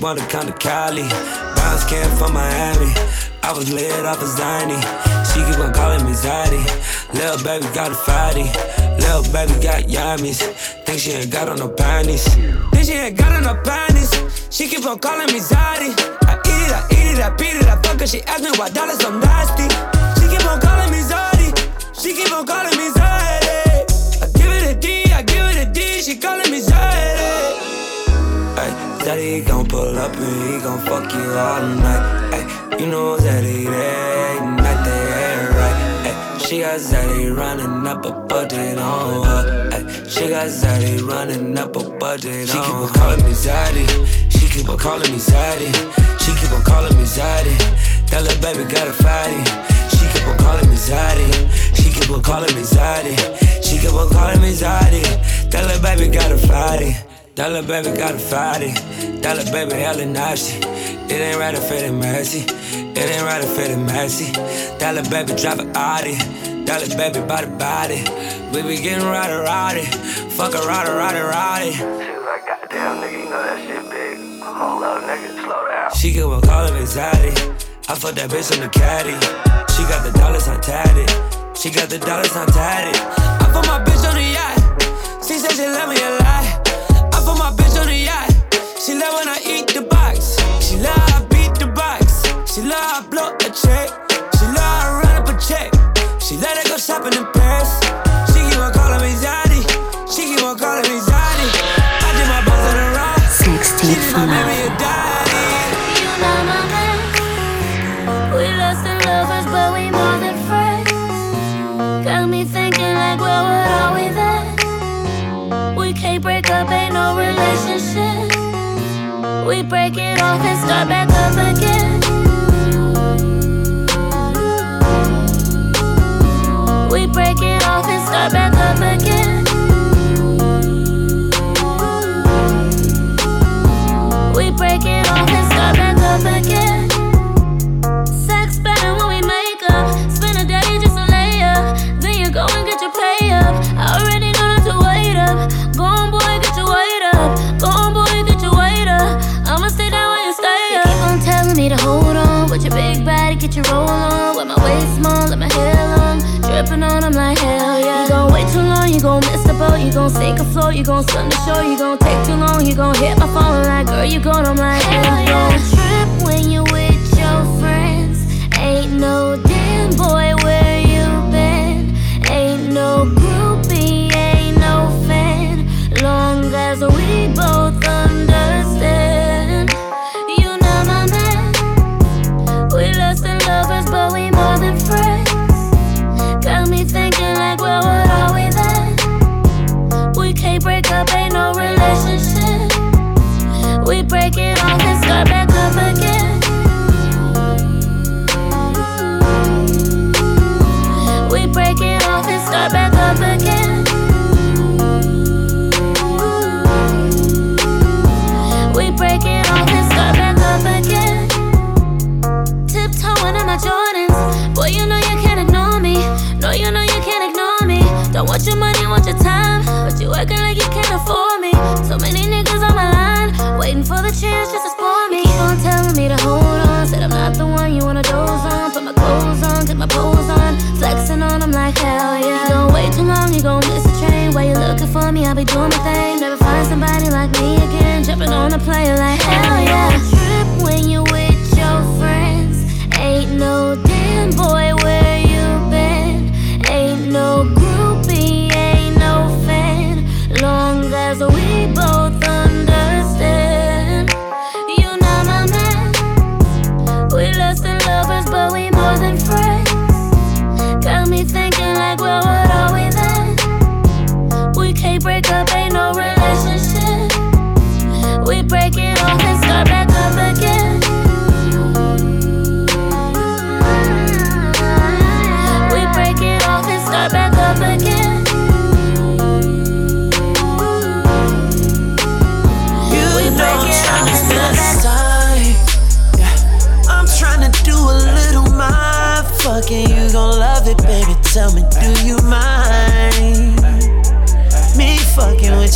Wanna come to Cali. Bounce camp from Miami. I was lit off a Xanny. She keep on calling me Zaddy. Little baby got a fatty. Little baby got yummies. Think she ain't got on no panties. Think she ain't got on no panties. She keep on calling me Zaddy. I eat it, I eat it, I beat it, I fuck her. She ask me why dollars so nasty. She keep on calling me Zaddy. She keep on calling me Zaddy. I give it a D, I give it a D. She calling me Zaddy. Ay, Daddy gon' pull up and he gon' fuck you all night. Ay, you know that it ain't not that ain't right. Ay, she got Zaddy running up a budget on her. Ay, she got Zaddy running up a budget she on her. She keep on calling me Zaddy. She keep on calling me Zaddy. She keep on calling me Zaddy. That little baby got a fatty. She keep on calling me Zaddy. She keep on calling me Zaddy. She keep on calling me Zaddy. That little baby got a fatty. Little baby got a fatty. That little baby hella nasty. It ain't right to fit it messy. It ain't right to fit it messy. That little baby drive a Audi. Little baby body body. We be getting rowdy rowdy. Fuck a rowdy rowdy rowdy. She was like, goddamn, nigga, you know that shit big. Hold up, nigga, slow down. She get one call of anxiety. I fuck that bitch in the caddy. She got the dollars on tatted. She got the dollars on tatted. I put my bitch on the yacht. She said she love me a lot. She love when I eat the box. She love I beat the box. She love I blow a check. She love I run up a check. She let her go shopping in Paris. She keep on calling me Zaddy. She keep on calling me Zaddy. I did my buzz on the ride. 16th off and start back up again. We break it off and start back up again. We break it off and start back up again. Gon' sink a float, you gon' swim the shore. You gon' take too long, you gon' hit my phone. Like, girl, you gone, I'm like, hell oh, yeah. Trip when you with your friends. Ain't no up, ain't no relationship. We break it off and start back for the chance just to spoil me. Keep on telling me to hold on. Said I'm not the one you wanna doze on. Put my clothes on, get my pose on. Flexing on, I'm like, hell yeah. You gon' wait too long, you gon' miss the train. While you looking for me, I'll be doing my thing. Never find somebody like me again. Jumping on the plane like, hell yeah. Trip when you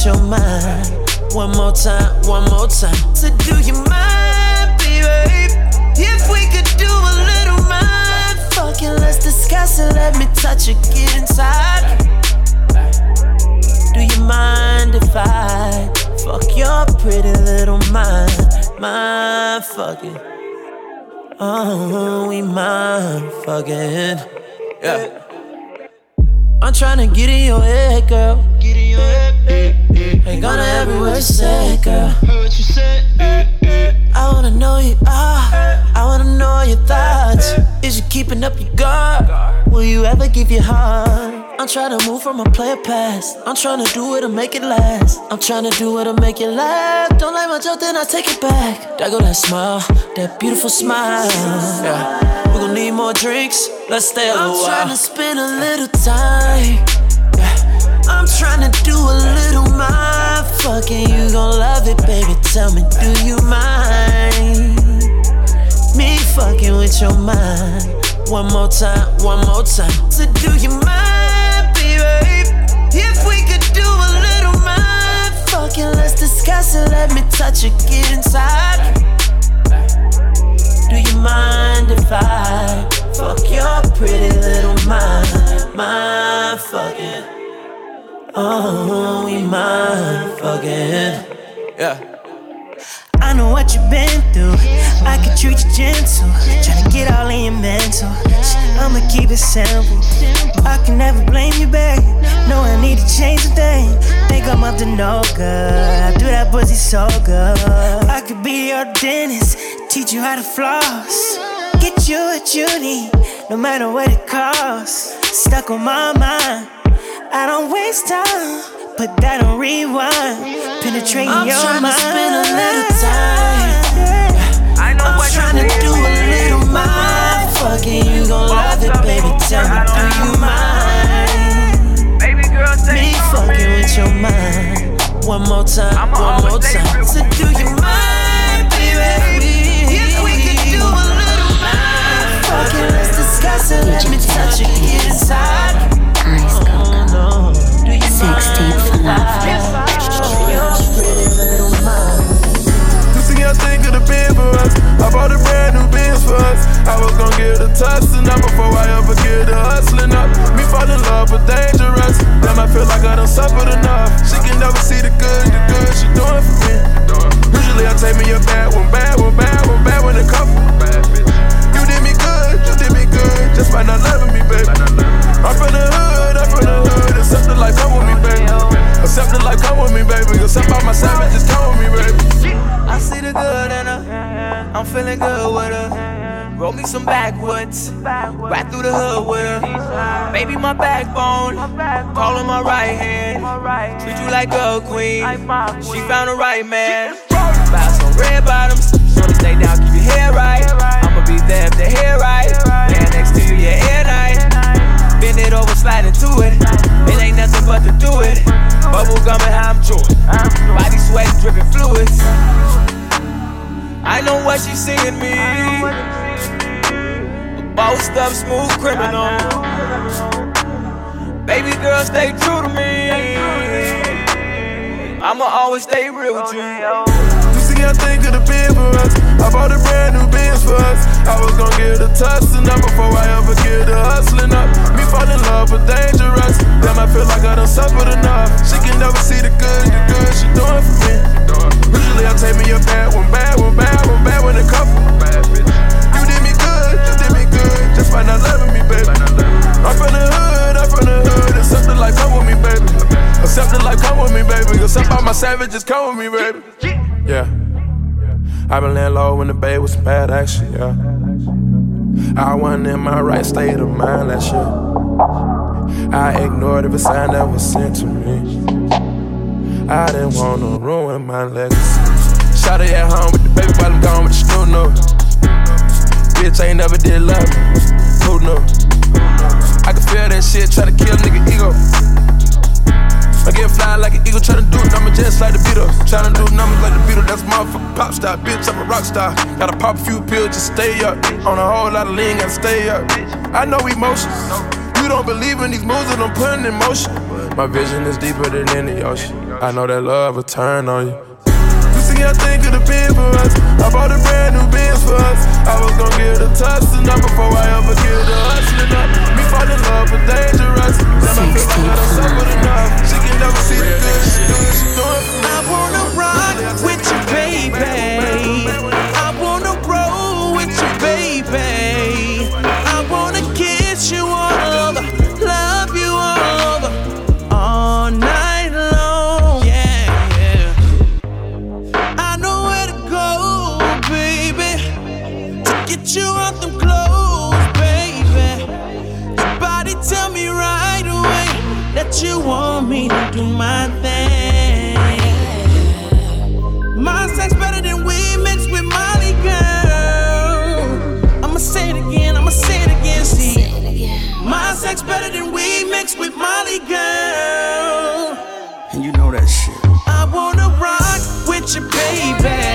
your mind. One more time, one more time. So do you mind, baby? If we could do a little mind fucking, let's discuss it. Let me touch it, get inside. Do you mind if I fuck your pretty little mind? Mind fucking. Oh, we mind fucking. Yeah. I'm tryna get in your head, girl. Get in word you say, girl. Heard what you said. Eh, eh. I wanna know you are. I wanna know your thoughts. Eh. Is you keeping up your guard? Will you ever give your heart? I'm trying to move from a player past. I'm trying to do it to make it last. I'm trying to do it to make it last. Don't like my joke, then I take it back. There go that smile, that beautiful smile. Yeah. We gon' need more drinks. Let's stay a little I'm trying to spend a little time. I'm trying to do a little mind fucking. You gon' love it, baby. Tell me, do you mind? Me fucking with your mind. One more time, one more time. So do you mind, baby? If we could do a little mind fucking, let's discuss it. Let me touch it, get inside. Do you mind if I fuck your pretty little mind? Mind fucking. Oh, we mind fucking. Yeah. I know what you've been through. I can treat you gentle. Tryna get all in your mental. I'ma keep it simple. I can never blame you, babe. No, I need to change a thing. Think I'm up to no good. I do that pussy so good. I could be your dentist, teach you how to floss. Get you what you need, no matter what it costs. Stuck on my mind. I don't waste time, put that on rewind. Penetrating I'm your tryna mind. spend a little time. I'm trying to do a little mind fucking. You gon' love it, baby. Tell me, do you mind? Baby girl, Me fucking with your mind. One more time, one more time. So do you mind, baby? We could do a little mind fucking, let's discuss it. Let me touch it, get inside. Sex tape for us. I bought a brand new Benz for us. I was gonna give the tussling up before I ever get the hustling up. Me fall in love with dangerous. Damn, I feel like I done suffered enough. She can never see the good, the good she doing for me. Usually I take me a bad one, bad one, bad one, bad one, a couple. Did me good, you did me good, just by not loving me, baby. I'm from the hood, I'm from the hood. Accept the life, come with me, baby. Accept the life, come with me, baby. Accept all my savages, come with me, baby. I see the good in her. I'm feeling good with her. Roll me some backwoods. Right through the hood with her. Baby, my backbone. Call her my right hand. Treat you like a queen. She found the right man. Buy some red bottoms. Shorty stay down, keep your hair right. If the hair right. Yeah, next to you, yeah, air night. Bend it over, slide into it. It ain't nothing but to do it. Bubble gum and how I'm chewing. Body sweat, dripping fluids. I know what she's seeing me. A bossed up, smooth criminal. Baby girl, stay true to me. I'ma always stay real with you. I think of the been for us. I bought a brand new Benz for us. I was gonna give the tussling up before I ever get the hustling up. Me fall in love with dangerous. Damn, I feel like I done suffered enough. She can never see the good, the good she doing for me. Usually I take me a bad one, bad one, bad one, bad one, a couple. You did me good, you did me good, just by not loving me, baby. I'm from the hood, I'm from the hood. Accept the life, come with me, baby. Accept the life, come with me, baby. Accept all my savages, come with me, baby. Yeah. I been laying low in the bay with some bad action, yeah. I wasn't in my right state of mind last year. I ignored every sign that was sent to me. I didn't wanna ruin my legacy. Shot it at home with the baby while I'm gone with the screw no. Bitch ain't never did love me. Who knew? I can feel that shit try to kill nigga ego. I get fly like an eagle, tryna do numbers just like the Beatles. Tryna do numbers like the Beatles, that's a motherfucking pop star. Bitch, I'm a rock star. Gotta pop a few pills, just stay up. On a whole lot of lean, gotta stay up. I know emotions. You don't believe in these moves that I'm putting in motion. My vision is deeper than any ocean. I know that love will turn on you. See, I think of the been for us. I bought a brand new Benz for us. I was gonna give the tussling up before I ever give the hustling up. Me fall in love with dangerous. I feel like I enough. She can never see the good she doing, she doing. I wanna rock my thing. My sex better than we mix with Molly, girl. I'ma say it again, I'ma say it again, see. My sex better than we mix with Molly, girl. And you know that shit. I wanna rock with you, baby.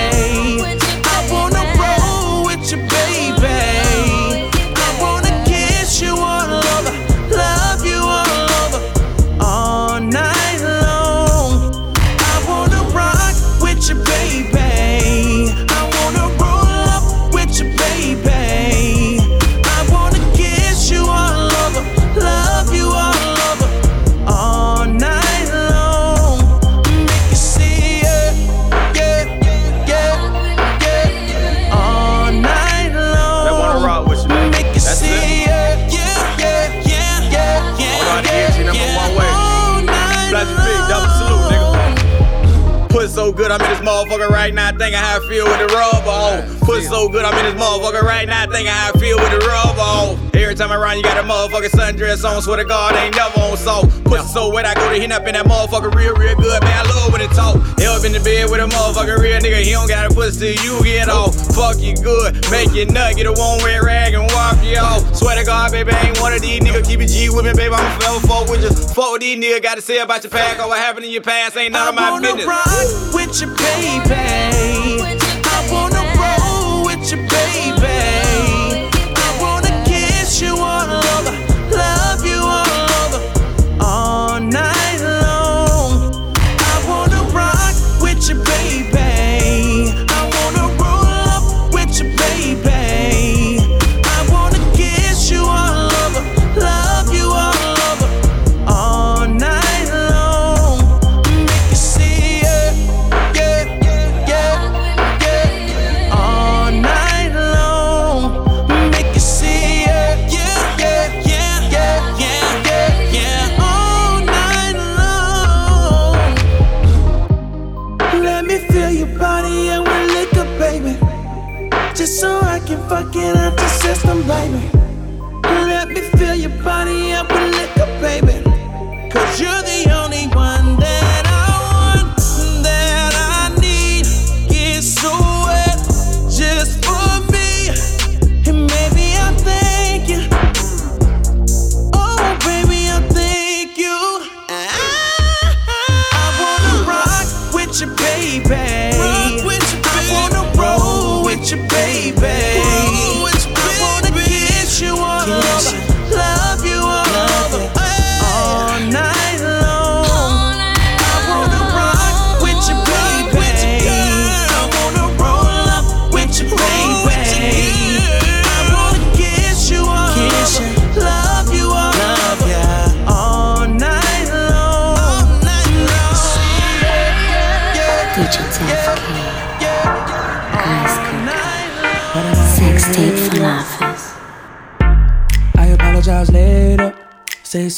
Good, I'm in this motherfucker right now, thinking how I feel with the rubber on. Put so good, I'm in this motherfucker right now, thinking how I feel with the rubber on. Every time around, you got a motherfucking sundress on. Swear to God, ain't never on so. Pussy so wet, I go to hit up in that motherfucker real, real good. Man, I love when it talk. Hell up in the bed with a motherfucker real nigga. He don't got a pussy till you get off. Fuck you good, make you nut, get a one way rag and walk you off. Swear to God, baby, I ain't one of these niggas. Keep it G with me, baby. I'm forever fuck with you. Fuck with these niggas. Got to say about your past, or what happened in your past ain't none of my I business. rock with your baby.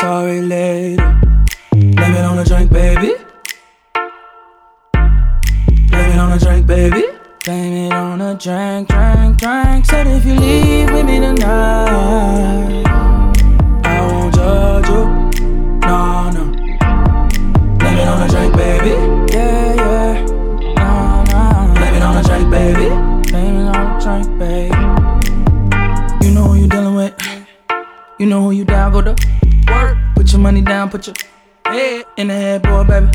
Sorry later. Blame it on the drink, baby. Blame it on the drink, baby. Blame it on the drink, drink, drink. Said if you leave with me tonight, I won't judge you. No, no. Blame it on the drink, baby. Yeah, yeah. No, no. Blame it on the drink, baby. Blame it on the drink, baby. You know who you dealing with. You know who you down, your money down, put your head in the headboard, baby.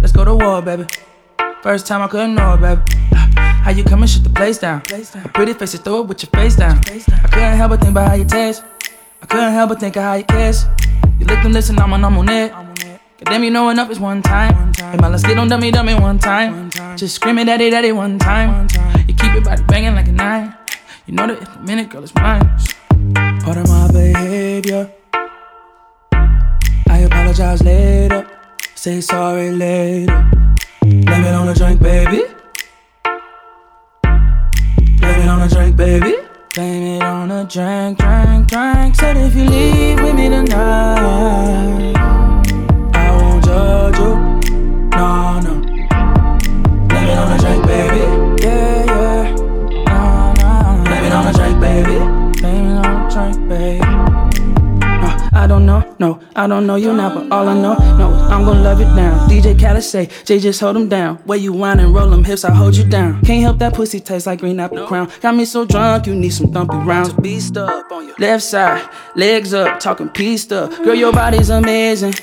Let's go to war, baby. First time I couldn't know it, baby. How you come and shut the place down? A pretty face to throw it with your face down. I couldn't help but think about how you taste. I couldn't help but think of how you kiss. You lick them lips and I'm on, I'm on it. Goddamn, you know enough is one time. Hey, man, let's get on dummy, dummy one time. Just screaming daddy, daddy one time. You keep your body banging like a nine. You know that if a minute, girl, it's mine. Part of my behavior. Apologize later. Say sorry later. Blame it on the drink, baby. Blame it on the drink, baby. Blame it on the drink, drink, drink. Said if you leave with me tonight, no, I don't know you now, but all I know, no, I'm gonna love it down. DJ Khaled say, Jay, just hold him down. Where you whine and roll them hips, I hold you down. Can't help that pussy taste like green apple crown. Got me so drunk, you need some thumpy rounds. Beast up on your left side, legs up, talking peace stuff. Girl, your body's amazing.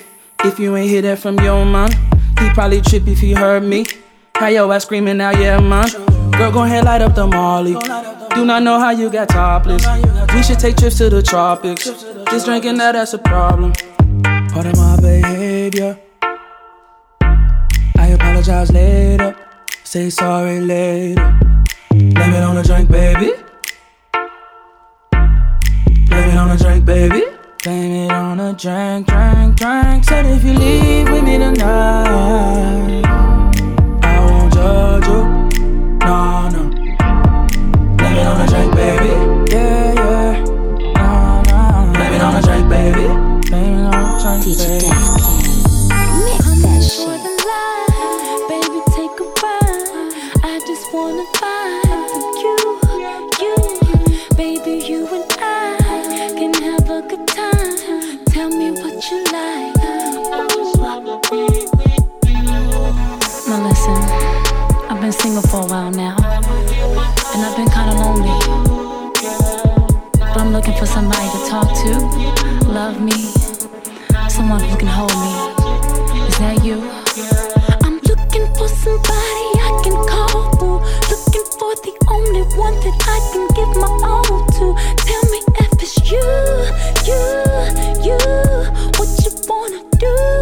If you ain't hear that from your mom, he probably trip if he heard me. How your ass screaming out, yeah, man. Girl, go ahead, light up the Molly. Do not know how you got topless. We should take trips to the tropics. Just drinking that, that's a problem. Part of my behavior. I apologize later. Say sorry later. Blame it on the drink, baby. Blame it on the drink, baby. Blame it on the drink, drink, drink. Said if you leave with me tonight, No, no. Blame it on the drink, baby. Yeah, yeah. No, no. Blame it on the drink, baby. Blame it on the drink, baby. Mix that shit. Baby, take a ride. I just wanna vibe with you, you, baby, you been single for a while now, and I've been kinda lonely. But I'm looking for somebody to talk to, love me, someone who can hold me. Is that you? I'm looking for somebody I can call looking for the only one that I can give my all to. Tell me if it's you, you, you, what you wanna do.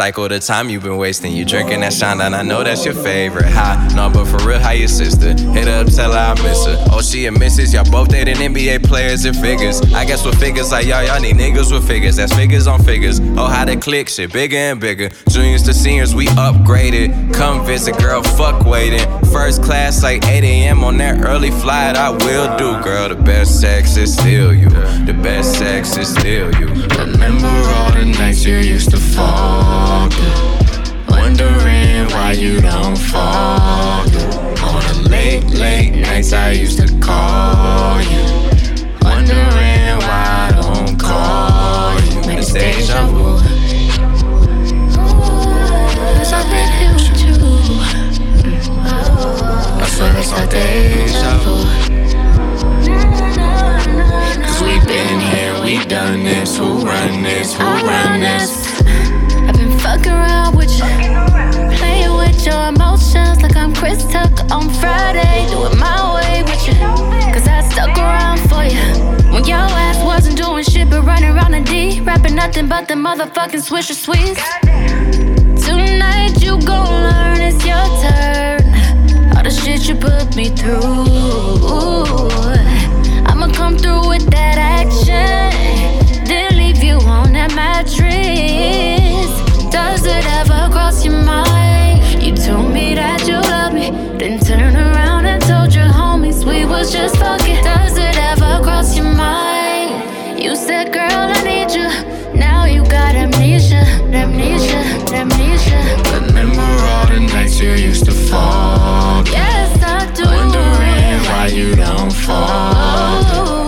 Trying the time you've been wasting. You drinking that shine, and I know that's your favorite. Hi, no, but for real, how your sister? Hit her up, tell her I miss her. Oh, she a missus, y'all both dating NBA players and figures. I guess with figures like y'all, y'all need niggas with figures. That's figures on figures. Oh, how they click shit, bigger and bigger. Juniors to seniors, we upgraded. Come visit, girl, fuck waiting. First class, like 8 a.m. on that early flight, I will do, girl. The best sex is still you. The best sex is still you. Remember all the nights you used to fall through. Wondering why you don't fall through. On the late, late nights I used to call you. Wondering why I don't call you. It's deja vu. Cause I've been here with you. I swear it's all deja vu. Cause we've been here, we've done this. Run this? Who run this? I've been fucking around with you. Playing with your emotions like I'm Chris Tucker on Friday. Do it my way with you. Cause I stuck around for you. When your ass wasn't doing shit but running around the D. Rapping nothing but the motherfucking swisher sweets. Tonight you gon' learn it's your turn. All the shit you put me through. I'ma come through with that action. Then leave you on that mattress. Does it ever cross your mind? You told me that you love me, then turn around and told your homies we was just fucking. Does it ever cross your mind? You said, girl, I need you. Now you got amnesia, amnesia, amnesia. Remember all the nights you used to fall. Yes, I do. Wondering why you don't fall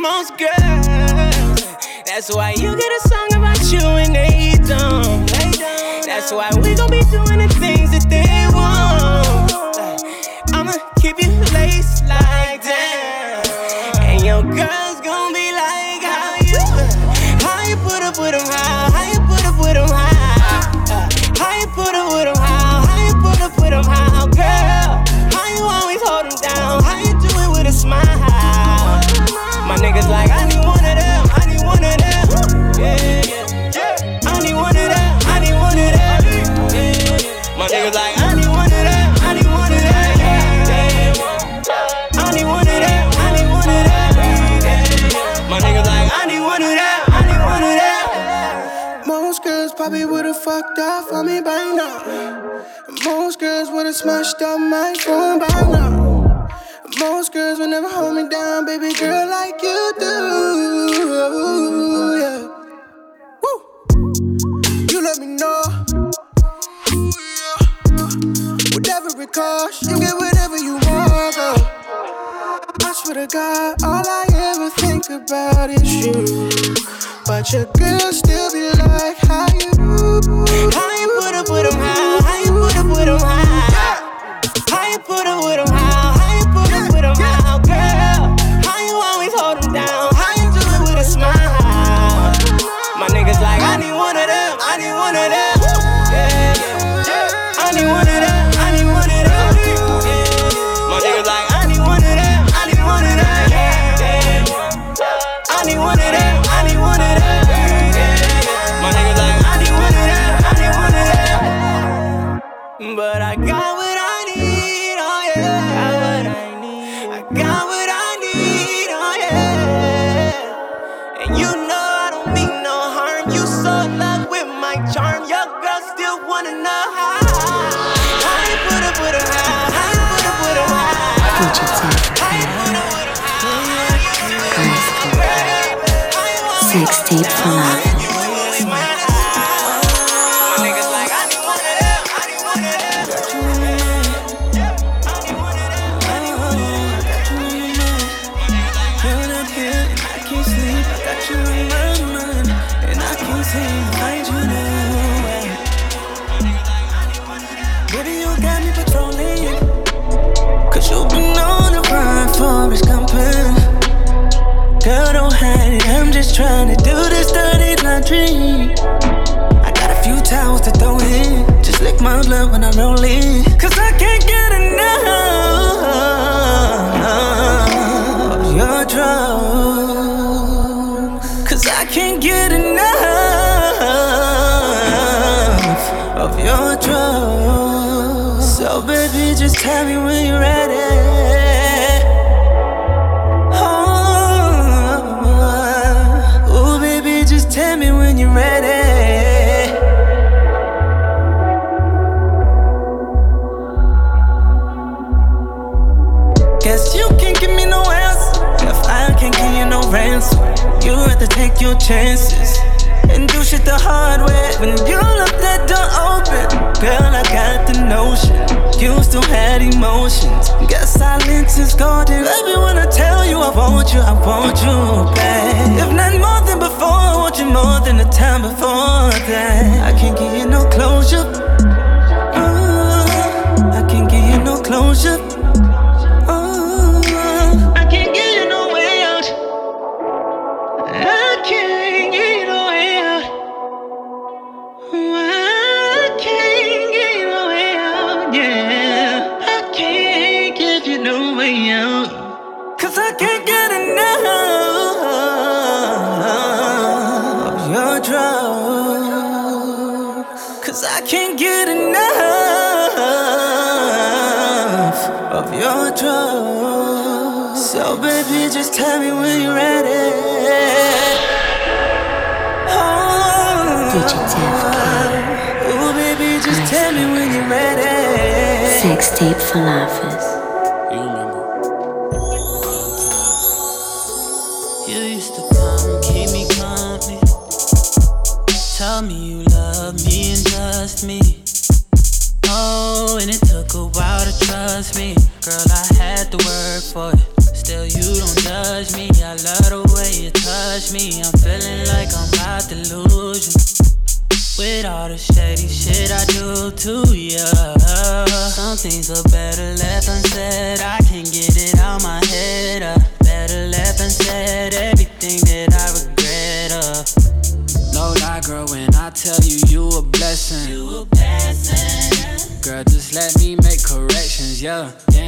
most girls. That's why you get a song about you and they don't. That's why we gon' be doing the fucked up for me by now. Most girls would've smashed up my phone by now. Most girls would never hold me down, baby girl, like you do. Yeah. Woo. You let me know. Whatever it costs, you get whatever you want, girl. I swear to God, all I ever think about is you. But your girl still be like, how you? How you put up how, how you put up with 'em, how? How you put up with 'em, how, how you put up with 'em, how, girl? How you always down, how you do it with a smile? My niggas like, I need one of them, I need one of them. Yeah, yeah, yeah. I need one of them, how? for you I'm just trying to do this dirty laundry. I got a few towels to throw in. Just lick my blood when I roll in. Cause I can't get enough of your drugs. Cause I can't get enough of your drugs. So, baby, just tell me when you're ready. Take your chances and do shit the hard way. When you left that door open, girl, I got the notion. You still had emotions. Guess silence is golden. Baby, when I tell you I want you, I want you back. If not more than before, I want you more than the time before that. I can't give you no closure. Ooh, I can't give you no closure. Sex tape for lovers.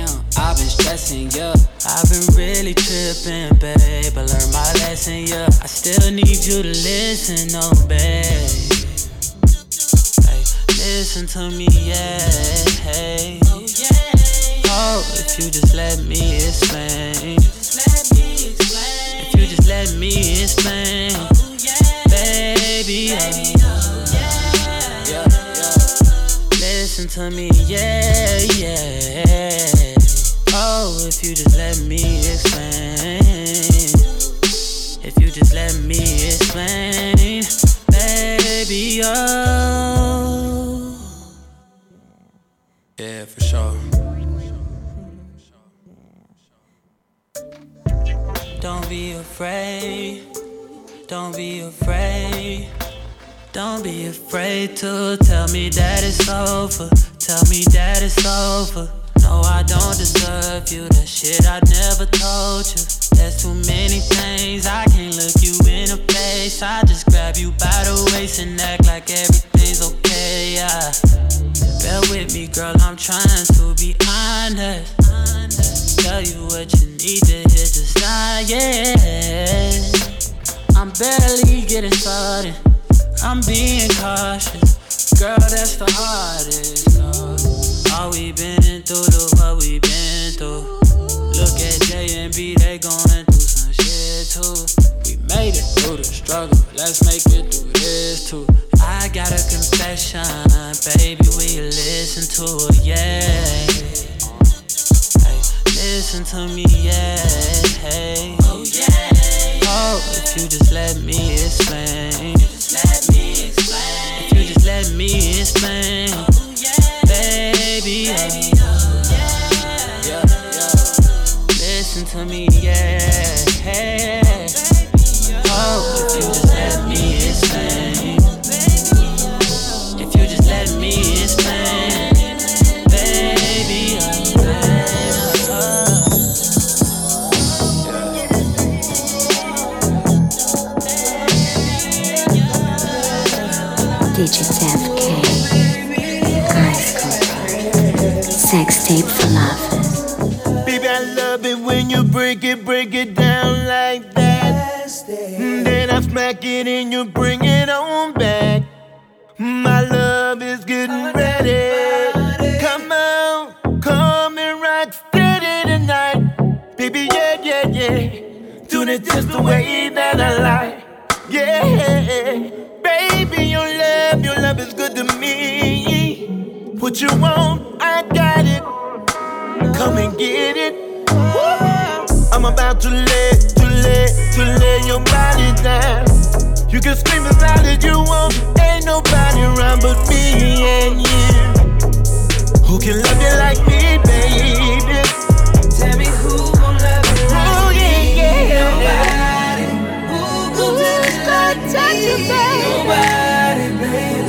Damn, I've been stressing, yeah. I've been really tripping, babe. I learned my lesson, yeah. I still need you to listen, oh, babe. Hey, listen to me, yeah. Hey. Oh, if you just let me explain. If you just let me explain. Baby, yeah. Listen to me, yeah, yeah. If you just let me explain. If you just let me explain, baby, oh. Yeah, for sure. Don't be afraid. Don't be afraid. Don't be afraid to tell me that it's over. Tell me that it's over. No, I don't deserve you. That shit I never told you. There's too many things I can't look you in the face. I just grab you by the waist and act like everything's okay. Yeah. Bear with me, girl. I'm trying to be honest. Tell you what you need to hear, just. I'm barely getting started. I'm being cautious. Girl, that's the hardest. All we been through, look what we been through. Look at Jay and Bey, they going through some shit too. We made it through the struggle, let's make it through this too. I got a confession, baby, you listen to it? Yeah. Hey, listen to me, yeah. Hey. Oh, yeah. Oh, if you just let me explain. Let me explain. If you just let me explain baby. Uh. Yeah, yeah, yeah. Listen to me, yeah. hey. Oh, if you just let me explain. If you just let me explain, baby. Oh, baby oh. Digitally. Falafel. Baby, I love it when you break it, break it down like that. Then I smack it and you bring it on back. My love is getting ready. Come on, come and rock steady tonight. Baby, yeah, yeah, yeah. Doing it just the way that I like. Yeah, baby, your love, your love is good to me. What you want, I got it. Come and get it. I'm about to lay, to lay, to lay your body down. You can scream as loud as you want. Ain't nobody around but me and you. Who can love you like me, baby? Tell me who gon' love you like oh, yeah, yeah. Nobody. Who gon' touch you, baby? Nobody, baby.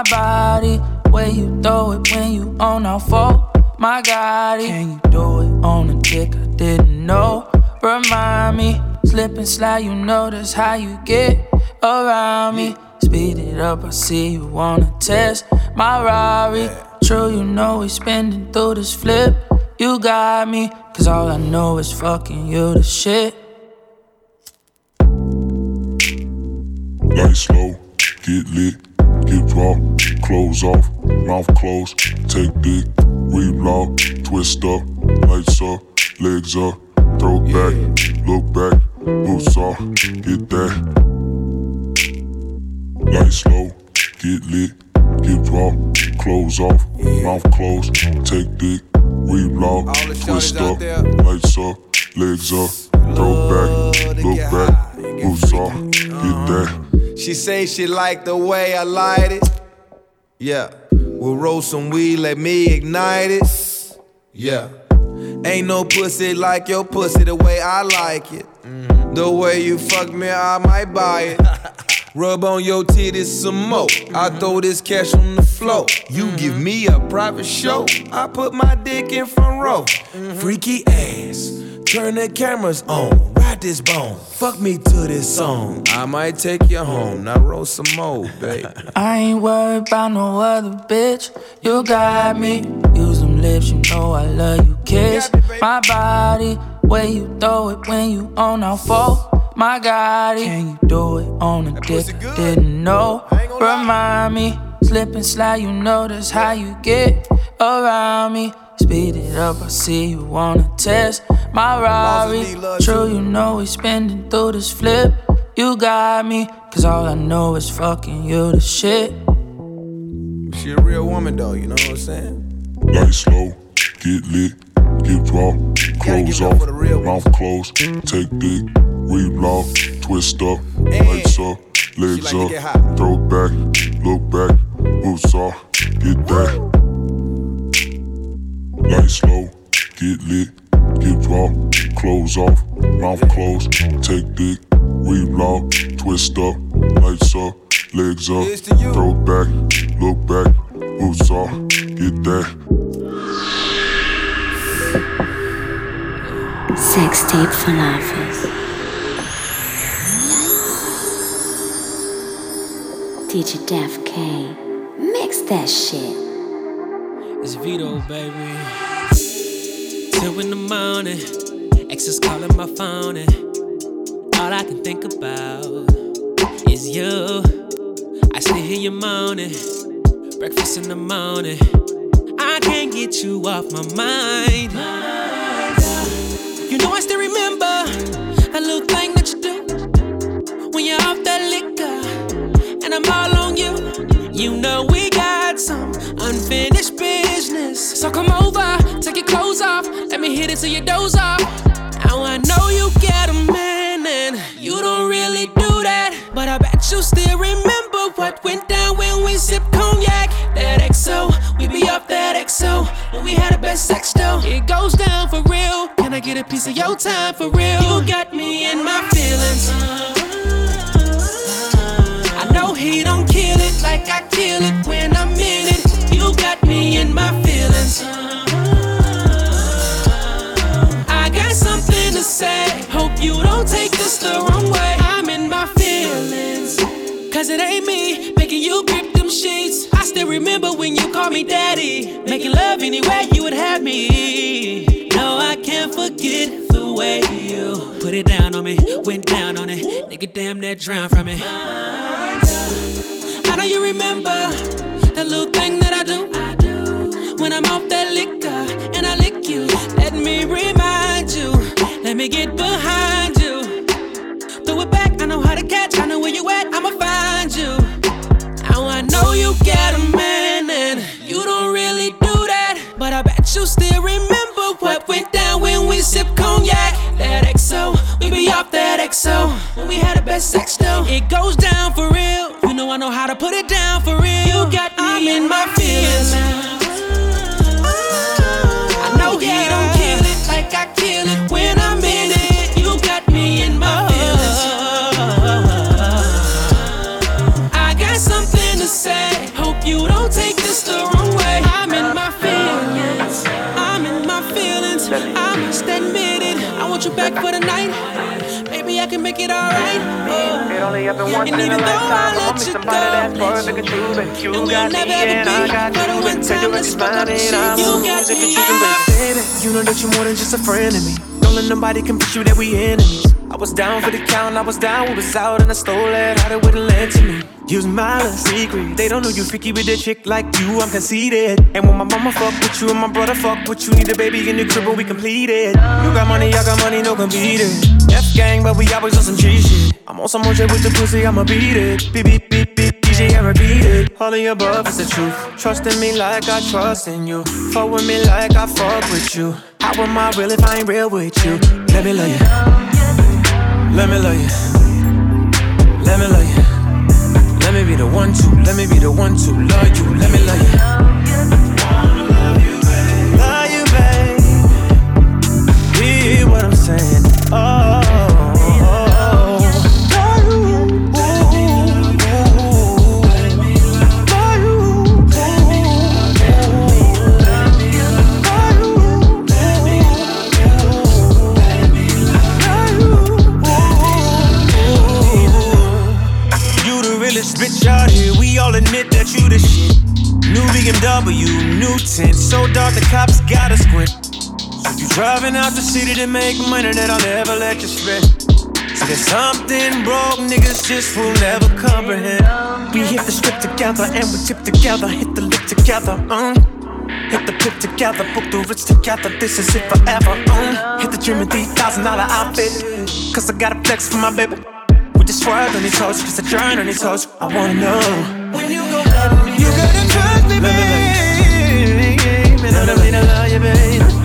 My body, where you throw it when you on our four. My God, can you do it on a dick I didn't know? Remind me, slip and slide, you know that's how you get around me. Speed it up, I see you wanna test my Rari. True, you know we spinning through this flip. You got me, cause all I know is fucking you the shit. Lights low, get lit, hip drop, clothes off, mouth closed, take dick, relock, twist up, lights up, legs up, throw back, look back, boots off, get that. Lights low, get lit, hip drop, clothes off, mouth closed, take dick, relock, twist up, lights up, legs up, throw back, look back, boots off, get that. Uh-huh. She say she like the way I light it. Yeah, we'll roll some weed, let me ignite it. Yeah, ain't no pussy like your pussy the way I like it. Mm-hmm. The way you fuck me, I might buy it. Rub on your titties some more. I mm-hmm. throw this cash on the floor. You mm-hmm. give me a private show. I put my dick in front row. Freaky ass. Turn the cameras on. Ride this bone. Fuck me to this song. I might take you home. Now roll some more, baby. I ain't worried about no other bitch. You got me. Use them lips, you know I love you. Kiss my body, where you throw it when you on our four. My God, can you do it on a dick? Didn't know. Remind me, slip and slide, you know that's how you get around me. Speed it up, I see you wanna test my Rari. True, you know we spending through this flip. You got me, cause all I know is fucking you the shit. She a real woman though, you know what I'm saying? Light slow, get lit, get drop, clothes off, mouth closed, take dick, reblock, twist up, lights up, legs up, throw back, look back, boots off, get that. Light slow, get lit, get drop, clothes off, mouth closed, take dick, reblock, twist up, lights up, legs up, throw back, look back, boots off, get that. Sex tape for lovers. DJ Def K. Mix that shit. It's VEDO, baby. Two in the morning, ex is calling my phone, and all I can think about is you. I still hear you moaning, breakfast in the morning. I can't get you off my mind. You know I still remember that little thing that you do when you're off that liquor, and I'm all on you. You know we some unfinished business. So come over, take your clothes off. Let me hit it till you doze off. Now I know you get a man and you don't really do that. But I bet you still remember what went down when we sipped cognac. That XO, we be up that XO. When we had the best sex though. It goes down for real. Can I get a piece of your time for real? You got me called me daddy. Making love anywhere you would have me. No, I can't forget the way you put it down on me. Went down on it. Nigga, damn, that drowned from it. I know you remember that little thing that I do. When I'm off that liquor and I lick you, let me remind you. Let me get behind you. Throw it back, I know how to catch, I know where you at, I'ma find you. Now I know you got a man you still remember what went down when we sipped cognac. That XO, we be off that XO. When we had the best sex though, it goes down for real. You know I know how to put it down for real. You got me I'm in my make it alright. Oh. It only happened once And in a even though I lifetime. I let you somebody that's go, far bigger too, but you and we'll got me never ever and I be. got But you. when Cause time you is is fucked up, fine shit, and I'm you got me. that you can break. Baby, you know that you're more than just a friend to me. Don't let nobody convince you that we enemies. I was down for the count, I was down, we was out, and I stole it. How they wouldn't lend to me. Use my little secret. They don't know you freaky with a chick like you, I'm conceited. And when my mama fuck with you and my brother fuck with you, need a baby in the crib when we complete it. You got money, I got money, no competing. F gang, but we always on some G shit. I'm on some shit with the pussy, I'ma beat it. Beep, beep, beep, beep, DJ, I repeat it. All of your above is the truth. Trust in me like I trust in you. Fuck with me like I fuck with you. How am I real if I ain't real with you? Let me love you. Let me love you. Let me love you. Let me be the one to, let me be the one to love you. Let me love you. Love you, babe. Hear what I'm saying. Oh. Tint. So dark the cops gotta squint. So you driving out the city to make money that I'll never let you spend. So there's something broke, niggas just will never comprehend. We hit the strip together and we tip together, hit the lip together. Mm. Hit the pip together, book the rich together, this is it forever. Mm. Hit the dream of $3,000 outfit, cause I got a flex for my baby. We just swerved on these hoes, cause I drown on these hoes. I wanna know when you me. You gotta trust me, baby. Me be the love you, baby.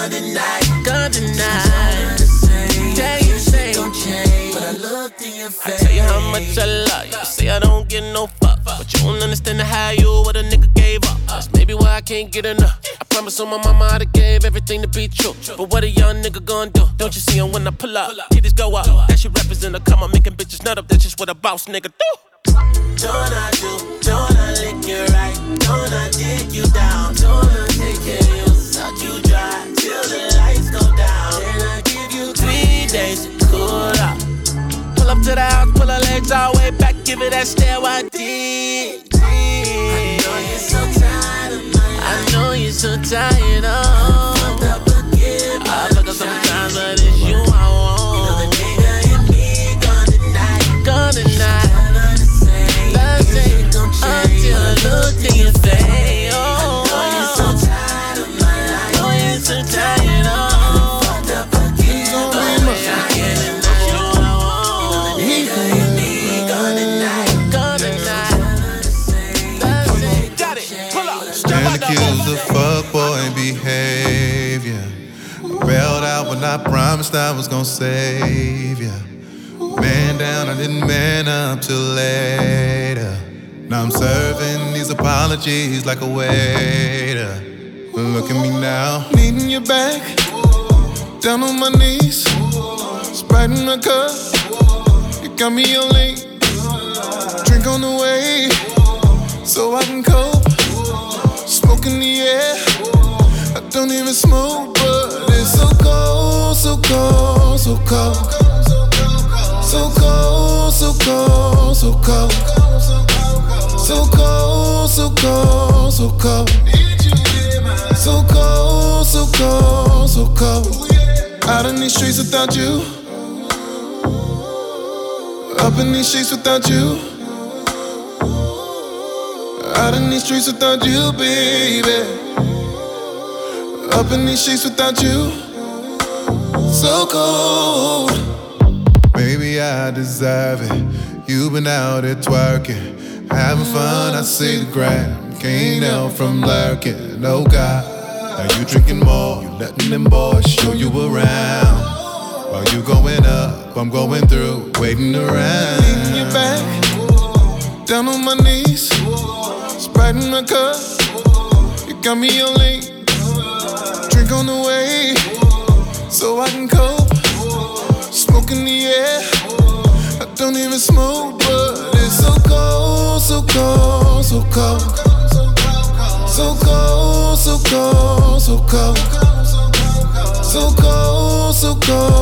Me gonna deny, gonna deny. Tell you say, don't change, but I looked in your face. I tell you how much I love you. Say I don't get no fuck, but you don't understand how you what a nigga gave up. That's maybe why I can't get enough. I promise on my mama I'd have gave everything to be true. But what a young nigga gonna do? Don't you see him when I pull up? Titties go up. That shit represent a come on making bitches nut up. That's just what a boss nigga do. Don't I do? Don't I lick you right? Don't I dig you down? Don't I take care of you, suck you dry days cool. Pull up to the house, pull her legs all the way back, give it that stare I did. I know you're so tired of my I know you're so tired of. Fucked up again, I fuck up sometimes, but it's you I want. You know the nigga me gonna deny, gonna deny. Love say, until I look when I promised I was gonna save ya. Man down, I didn't man up till later. Now I'm serving these apologies like a waiter. Look at me now, needing you back. Down on my knees, Sprite in my cup. You got me on lean. Drink on the way, so I can cope. Smoke in the air. I don't even smoke, but it's so cold, so cold, so cold. So cold, so cold, so cold. So cold, so cold, so cold. So cold, so cold, so cold. Out in these streets without you. Up in these sheets without you. Out in these streets without you, baby. Up in these sheets without you. So cold. Maybe I deserve it. You've been out there twerking. Having fun, I see the gram. Can't help from lurking. Oh God. Now you drinking more. You letting them boys show you around. While you going up, I'm going through, waiting around. Leaning your back, down on my knees, Sprite in my cup. You got me on lean, drink on the way, so I can cope. Smoke in the air, I don't even smoke, but it's so cold, so cold, so cold, so cold, so cold, so cold. So cold, so cold,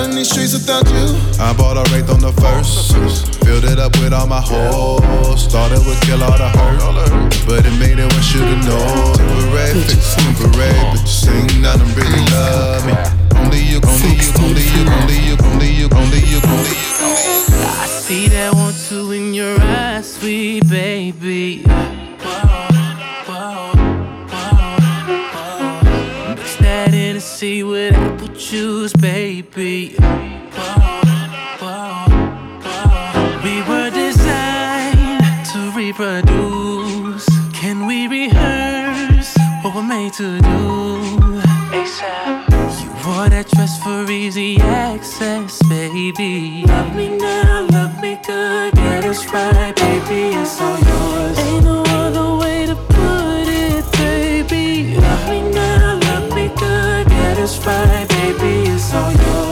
Out in these streets without you. I bought a Wraith on the first. Filled it up with all my hoes. Started with kill all the hurt. But it made it one should've known. Temporary fix, temporary. But you sing none of really love me. Only you, only you, only you, only you, only you, only you, only you. I see that one two in your eyes, sweet baby. Mix that Hennessy with apple juice, baby. We were designed to reproduce. Can we rehearse what we're made to do? ASAP. You wore that dress for easy access, baby. Love me now, love me good, get us right, baby. It's all yours. Ain't no other way to put it, baby. Love me now, love me good, get us right, baby. It's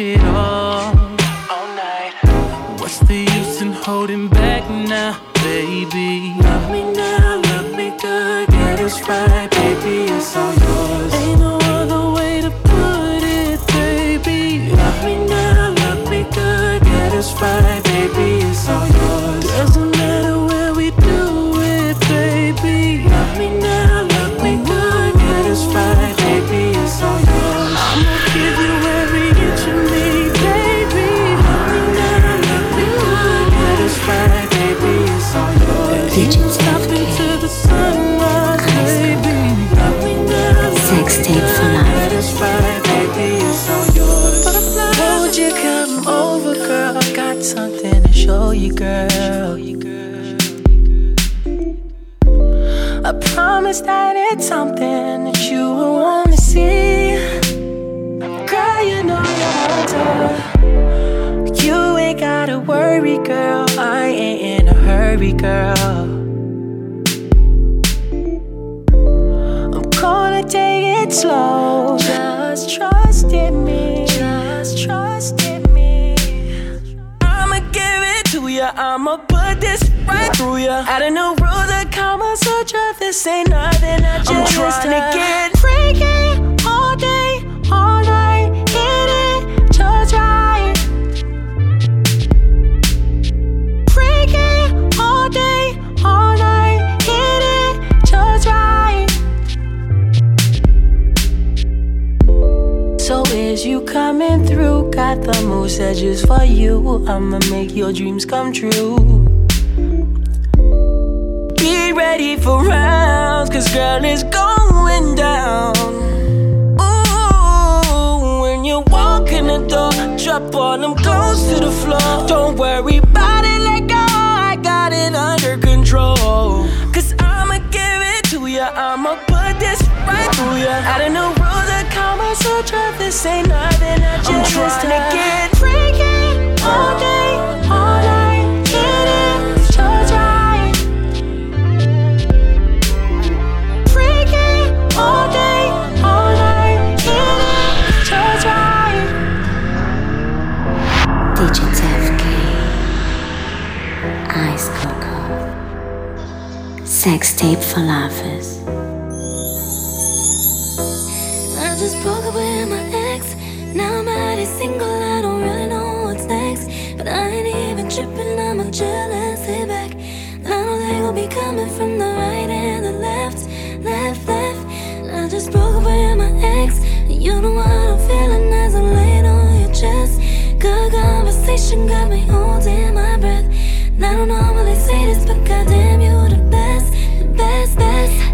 it all. That it's something that you will wanna see. Girl, you know you're hunter. You ain't gotta worry, girl. I ain't in a hurry, girl. I'm gonna take it slow. Just trust in me. Just trust in me. I'ma give it to ya. I'ma put this right through ya. Add a new rule, the Kama Sutra. This ain't nothing. I just I'm trying to get freaky all day, all night. Get it just right. Freaky all day, all night. Get it just right. So is you coming through? Got the moves that just for you. I'ma make your dreams come true. Be ready for rounds, cause girl, it's going down. Ooh, when you walk in the door, drop all them clothes to the floor. Don't worry about it, let go. I got it under control. Cause I'ma give it to ya. I'ma put this right through ya. Add a new rule, the Kama Sutra, this ain't nothing. I just I'm trying to get freaky all day, all night. Sex tape for lovers. I just broke up with my ex. Now I'm already single. I don't really know what's next. But I ain't even tripping. I'm a jealous. Sit back. I know they gon' be coming from the right and the left, left, left. I just broke up with my ex. You know what I'm feeling as I'm laying on your chest. Good conversation got me holding my breath. I don't normally say this, but goddamn, you're the best, the best, best.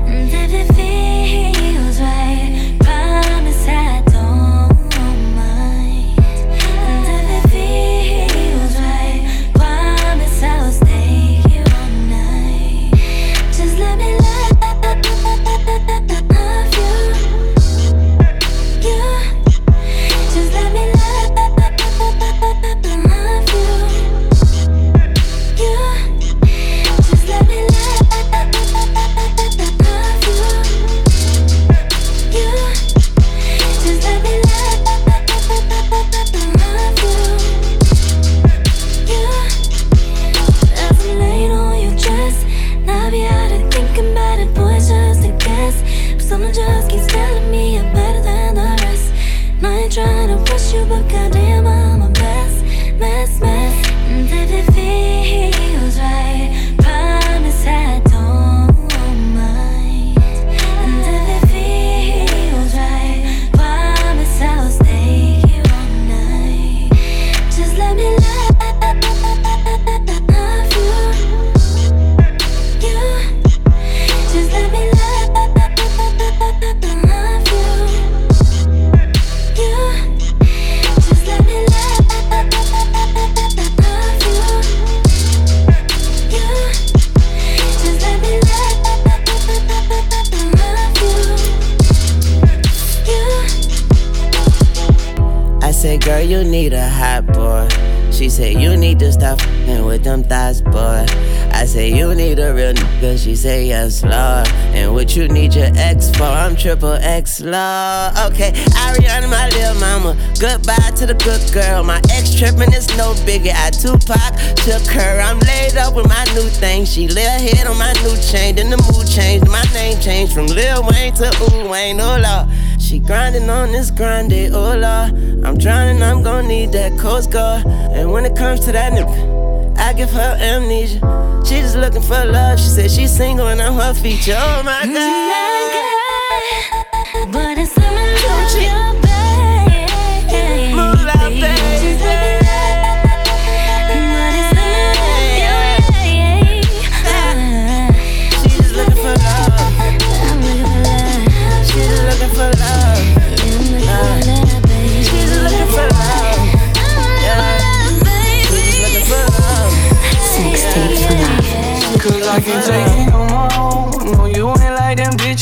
Said, yes, Lord. And what you need your ex for? I'm triple X, Lord. Okay, Ariana, my little mama. Goodbye to the good girl. My ex tripping is no bigger. I Tupac took her. I'm laid up with my new thing. She lay her head on my new chain. Then the mood changed. My name changed from Lil Wayne to Ooh Wayne. Oh, Lord. She grinding on this grind, oh Lord. I'm drowning, I'm gonna need that Coast Guard. And when it comes to that nigga, I give her amnesia. She just looking for love. She said she's single and I'm her feature. Oh my God.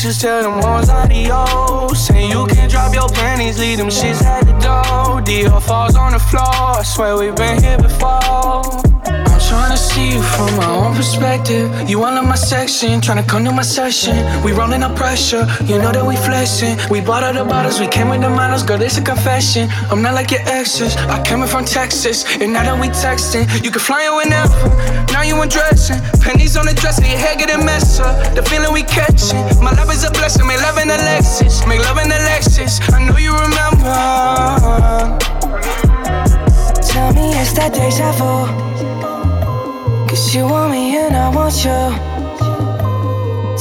Bitches. Tell them ones adios. Say you can drop your panties, leave them shits at the door. Dior falls on the floor. I swear we've been here before. I'm trying to see you from my own perspective. You all in my section, trying to come to my session. We rolling up pressure, you know that we flexing. We bought all the bottles, we came with the models, girl, this a confession. I'm not like your exes, I came in from Texas, and now that we texting, you can fly in whenever. Now you undressing, pennies on the dresser, your hair getting messed up. The feeling we catching, my love is a blessing. Make love in the Lexus, make love in the Lexus. I know you remember. Tell me it's that deja vu. Cause you want me and I want you.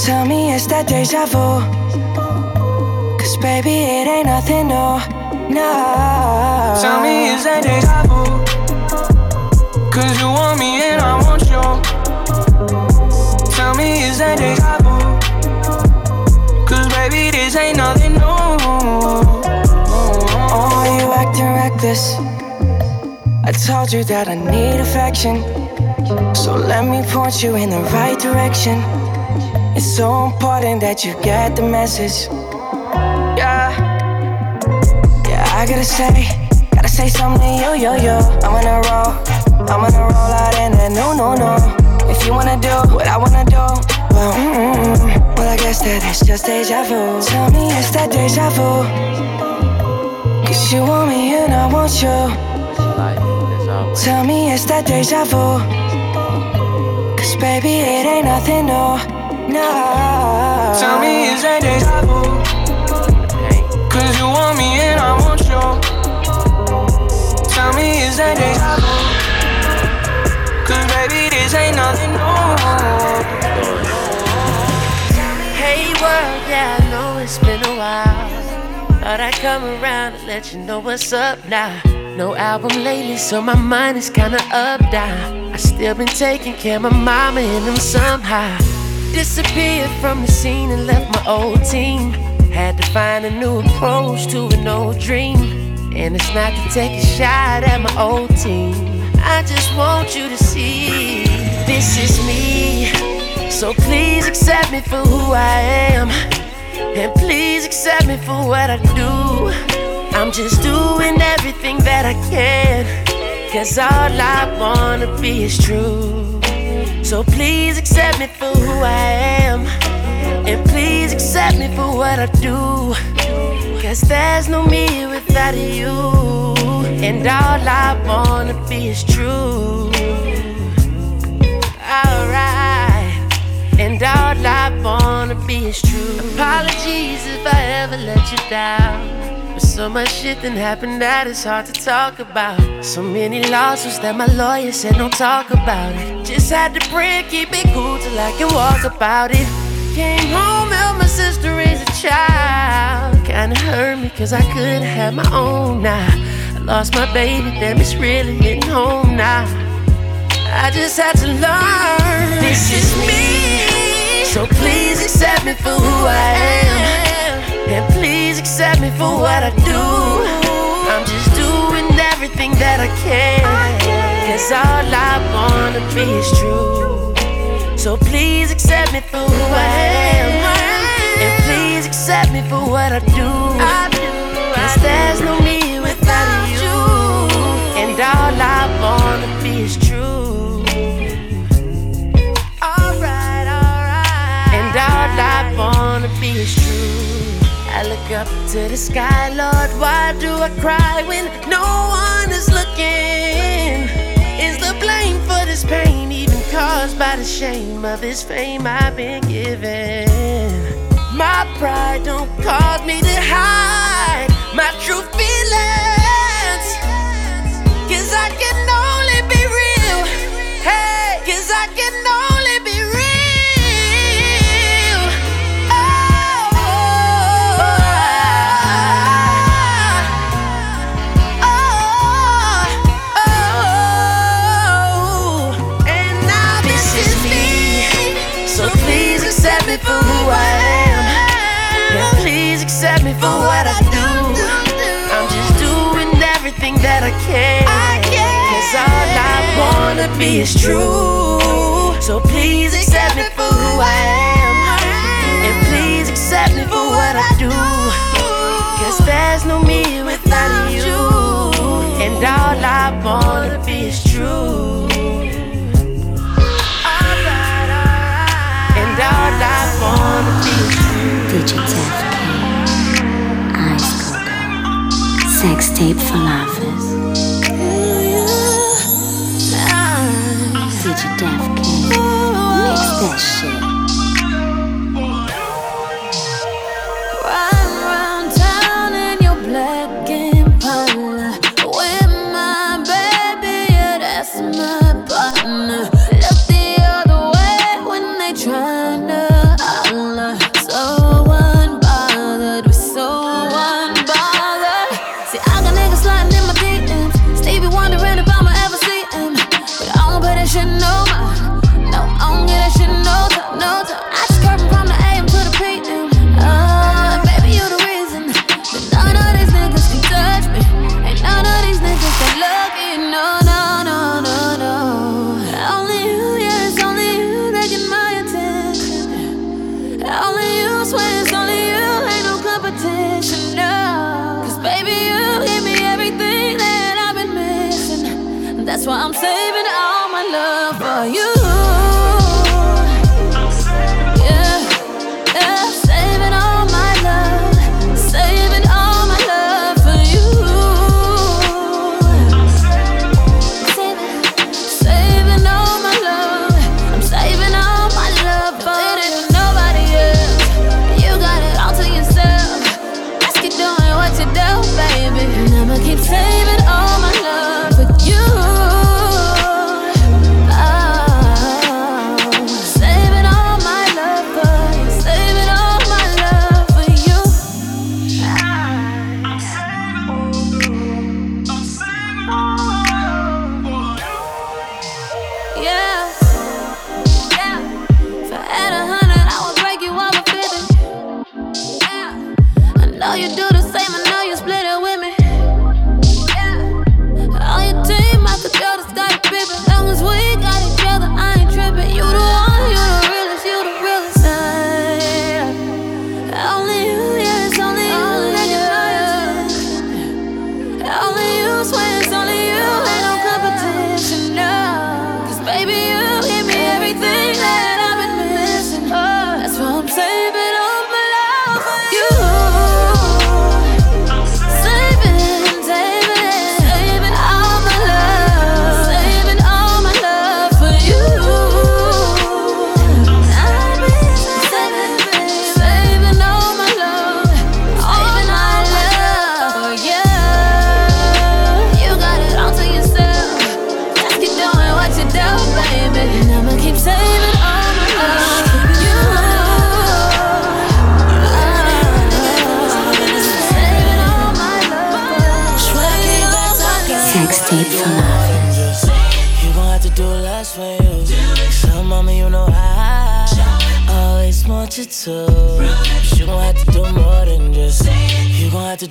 Tell me it's that deja vu. Cause baby, it ain't nothing new. No. Tell me is that deja vu? Cause you want me and I want you. Tell me is that deja vu? Cause baby, this ain't nothing new. Oh, oh, oh. you acting reckless. I told you that I need affection. So let me point you in the right direction. It's so important that you get the message. Yeah. Yeah, I gotta say, gotta say something you, yo, yo. I'm on a roll, I'm on a roll out in that no, no, no. If you wanna do what I wanna do, well, mm-mm. Well, I guess that it's just deja vu. Tell me it's that deja vu. Cause you want me and I want you. Tell me it's that deja vu. Cause baby, it ain't nothing new. No. Tell me is that deja vu. Cause you want me and I want you. Tell me is that deja vu. Cause baby, this ain't nothing new. Hey world, yeah, I know it's been a while. Thought I'd come around and let you know what's up now. No album lately, so my mind is kinda up down. I still been taking care of my mama and them somehow. Disappeared from the scene and left my old team. Had to find a new approach to an old dream. And it's not to take a shot at my old team. I just want you to see this is me. So please accept me for who I am. And please accept me for what I do. I'm just doing everything that I can. Cause all I wanna be is true. So please accept me for who I am. And please accept me for what I do. Cause there's no me without you. And all I wanna be is true. Alright. And all I wanna be is true. Apologies if I ever let you down. But so much shit that happened that it's hard to talk about. So many lawsuits that my lawyer said don't talk about it. Just had to pray keep it cool till I can walk about it. Came home, helped my sister raise a child. Kinda hurt me cause I couldn't have my own now. I lost my baby, damn, it's really hitting home now. I just had to learn this is me. So please accept me for who I am. And please accept me for what I do. I'm just doing everything that I can. Cause all I wanna be is true. So please accept me for who I am. And please accept me for what I do. Cause there's no me without you. And all I wanna be is true. Alright, alright. And all I wanna be is true. I look up to the sky, Lord. Why do I cry when no one is looking? Blame for this pain even caused by the shame of this fame I've been given? My pride don't cause me to hide my true feelings. Cause all I wanna be is true. So please accept me for who I am. And please accept me for what I do. Cause there's no me without you. And all I wanna be is true. And all. Sex tape for lovers. Def K. Mix that shit.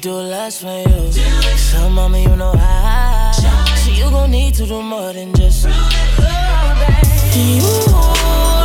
Do less for you. So, mama, you know how. So, you gon' need to do more than just. Do You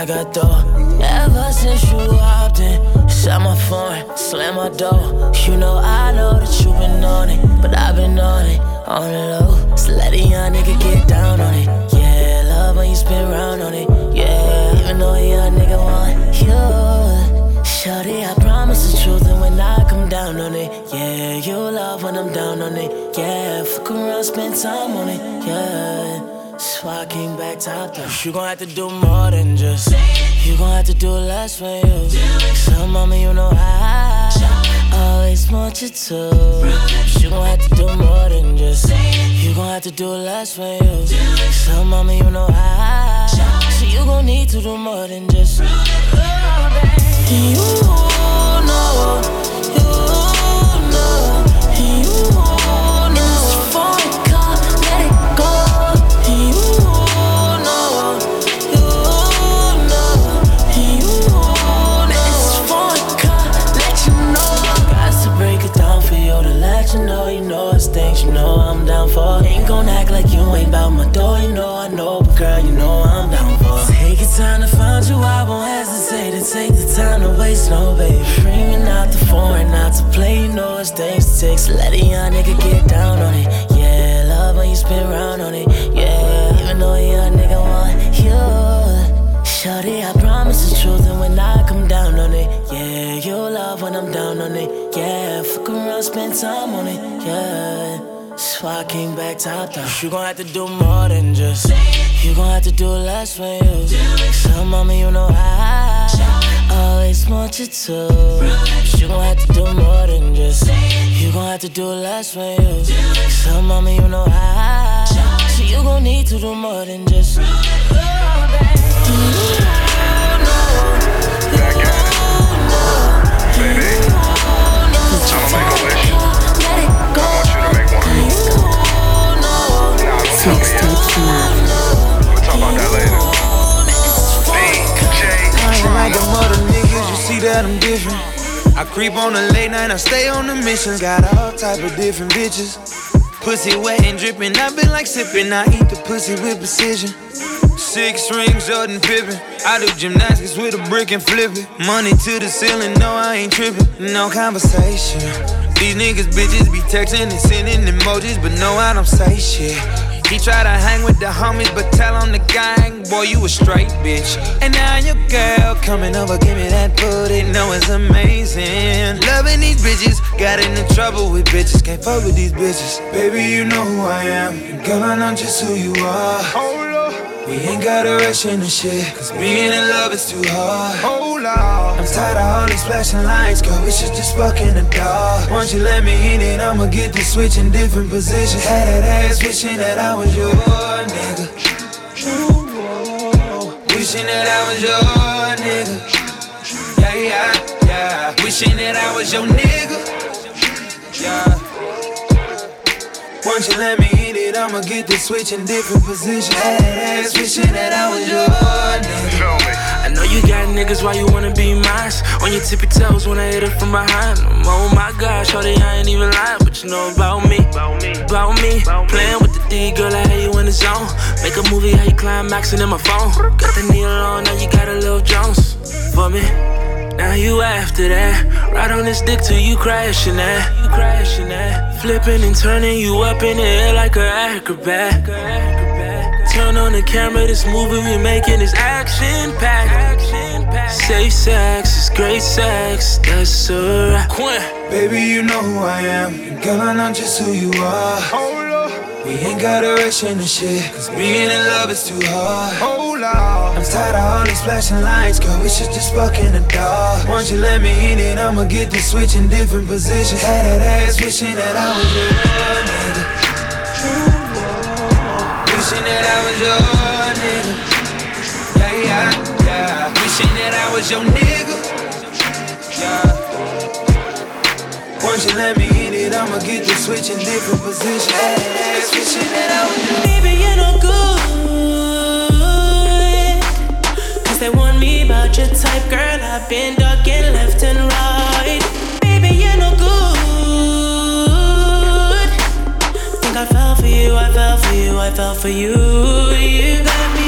I got dough. Ever since you hopped in, shut my phone, slam my door. You know I know that you been on it, but I've been on it, on the low. So let a young nigga get down on it. Yeah, love when you spin round on it. Yeah, even though a young nigga want you. Shorty, I promise the truth, and when I come down on it, yeah, you love when I'm down on it, yeah. Fuck around, spend time on it, yeah. So I came back top down. You gon' have to do more than just. You gon' have to do less for you. So, mama, you know I always want you to. You gon' have to do more than just. You gon' have to do less for you. So, mama, you know I. So you gon' need to do more than just. Oh, you you know, time to waste no baby. Screaming out the phone, not to play. You know it's things. So let a young nigga get down on it. Yeah, love when you spin round on it. Yeah, even though a young nigga want you. Shorty, I promise the truth, and when I come down on it, yeah, you love when I'm down on it, yeah. Fuck around, spend time on it, yeah. So I came back top down. You gon' have to do more than just. You gon' have to do less for you. So, mama, you know I always want you to. You gon' have to do more than just. You gon' have to do less for you. So, mama, you know I. So you gon' need to do more than just. Sex tape for love. I ain't like them other niggas, you see that them different. I creep on the late night, I stay on the missions. Got all type of different bitches. Pussy wet and dripping, I been like sipping. I eat the pussy with precision. Six rings, Jordan Pippen. I do gymnastics with a brick and flip it. Money to the ceiling, no, I ain't tripping. No conversation. These niggas bitches be texting and sending emojis, but no, I don't say shit. He try to hang with the homies, but tell on the gang, boy, you a straight bitch. And now your girl coming over, give me that booty, know it's amazing. Loving these bitches, got into trouble with bitches, can't fuck with these bitches. Baby, you know who I am, girl, I know just who you are. We ain't gotta rush into shit, cause being in love is too hard. Hold on. I'm tired of all these flashing lights, girl, we should just fuck in the dark. Once you let me in it, I'ma get to switch in different positions. Had that ass wishing that I was your nigga. Wishing that I was your nigga. Yeah, yeah, yeah. Wishing that I was your nigga. Yeah. Once you let me hit it, I'ma get to switch in different positions. Ass wishing that I was your nigga. I know you got niggas, why you wanna be mine? On your tippy toes when I hit it from behind. Oh my gosh, shorty, I ain't even lying, but you know about me. About me, playing with the D, girl, I had you in the zone. Make a movie, how you climaxing in my phone. Got the needle on, now you got a little Jones for me. Now you after that. Ride on this dick till you crashing that. You crashing that. Flipping and turning you up in the air like an acrobat. Turn on the camera, this movie we making is action packed. Safe sex is great sex, that's a wrap. Baby, you know who I am, girl, I know just who you are. We ain't gotta rush in into shit, cause being in love is too hard. Hold on. I'm tired of all these flashing lights, girl, we should just fuck in the dark. Once you let me in it, I'ma get to switch in different positions. Had that ass wishing that I was your nigga. Wishing that I was your nigga. Yeah, yeah, yeah. Wishing that I was your nigga. Yeah. Once you let me in it, I'ma get to switch in different positions. Hey, switching it out. Baby, you're no good. Cause they want me about your type, girl. I've been ducking left and right. Baby, you're no good. Think I fell for you, I fell for you, I fell for you. You got me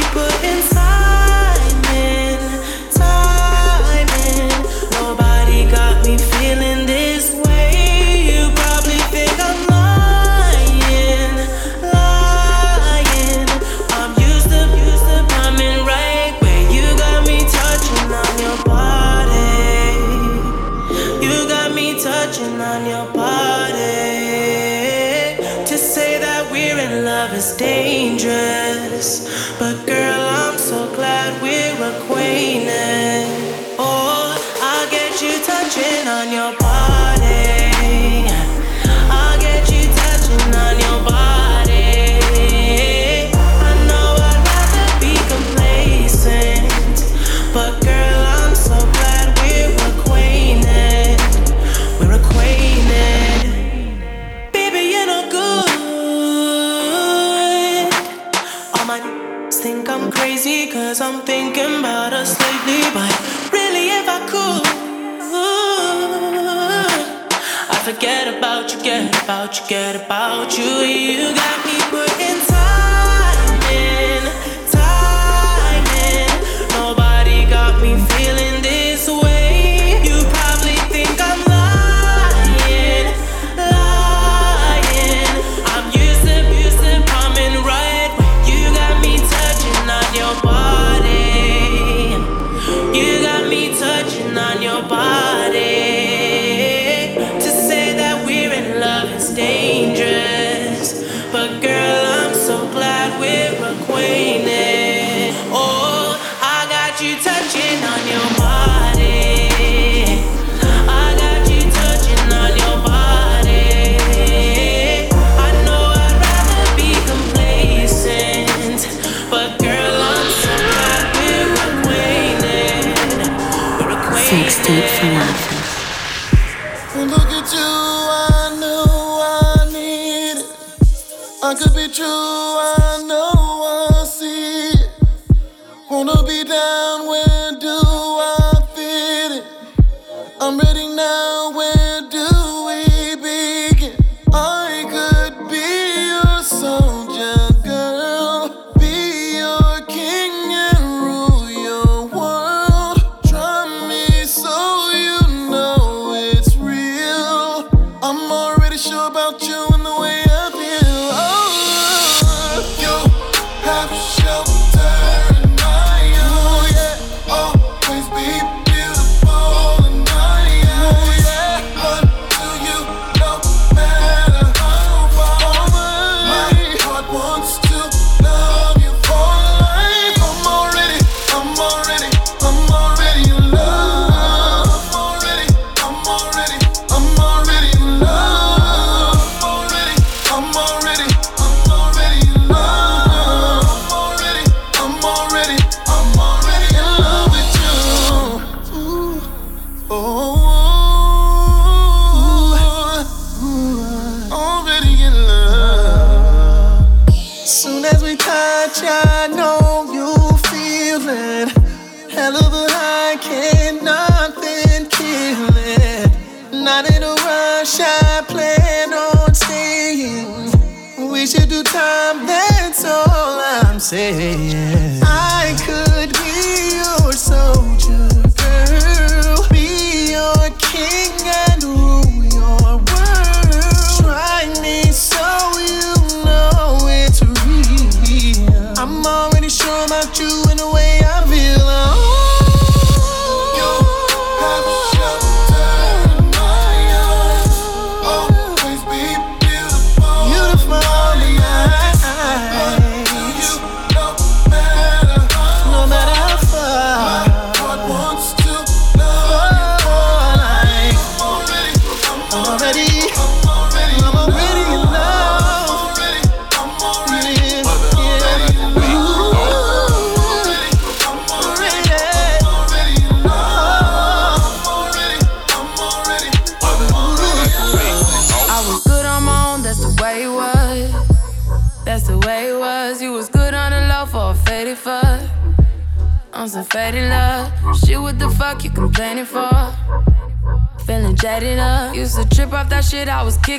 get about you, get about you. You got me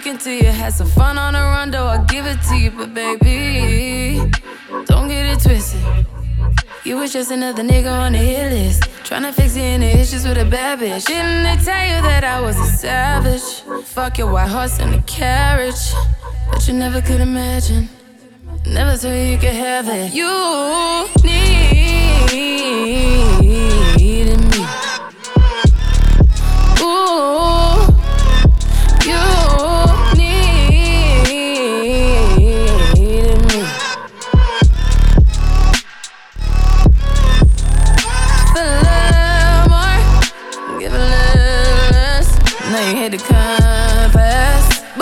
was to you. Had some fun on run, though I give it to you. But baby, don't get it twisted. You was just another nigga on the hit list. Tryna fix any issues with a bad bitch. Didn't they tell you that I was a savage? Fuck your white horse and a carriage. But you never could imagine. Never thought you could have it. You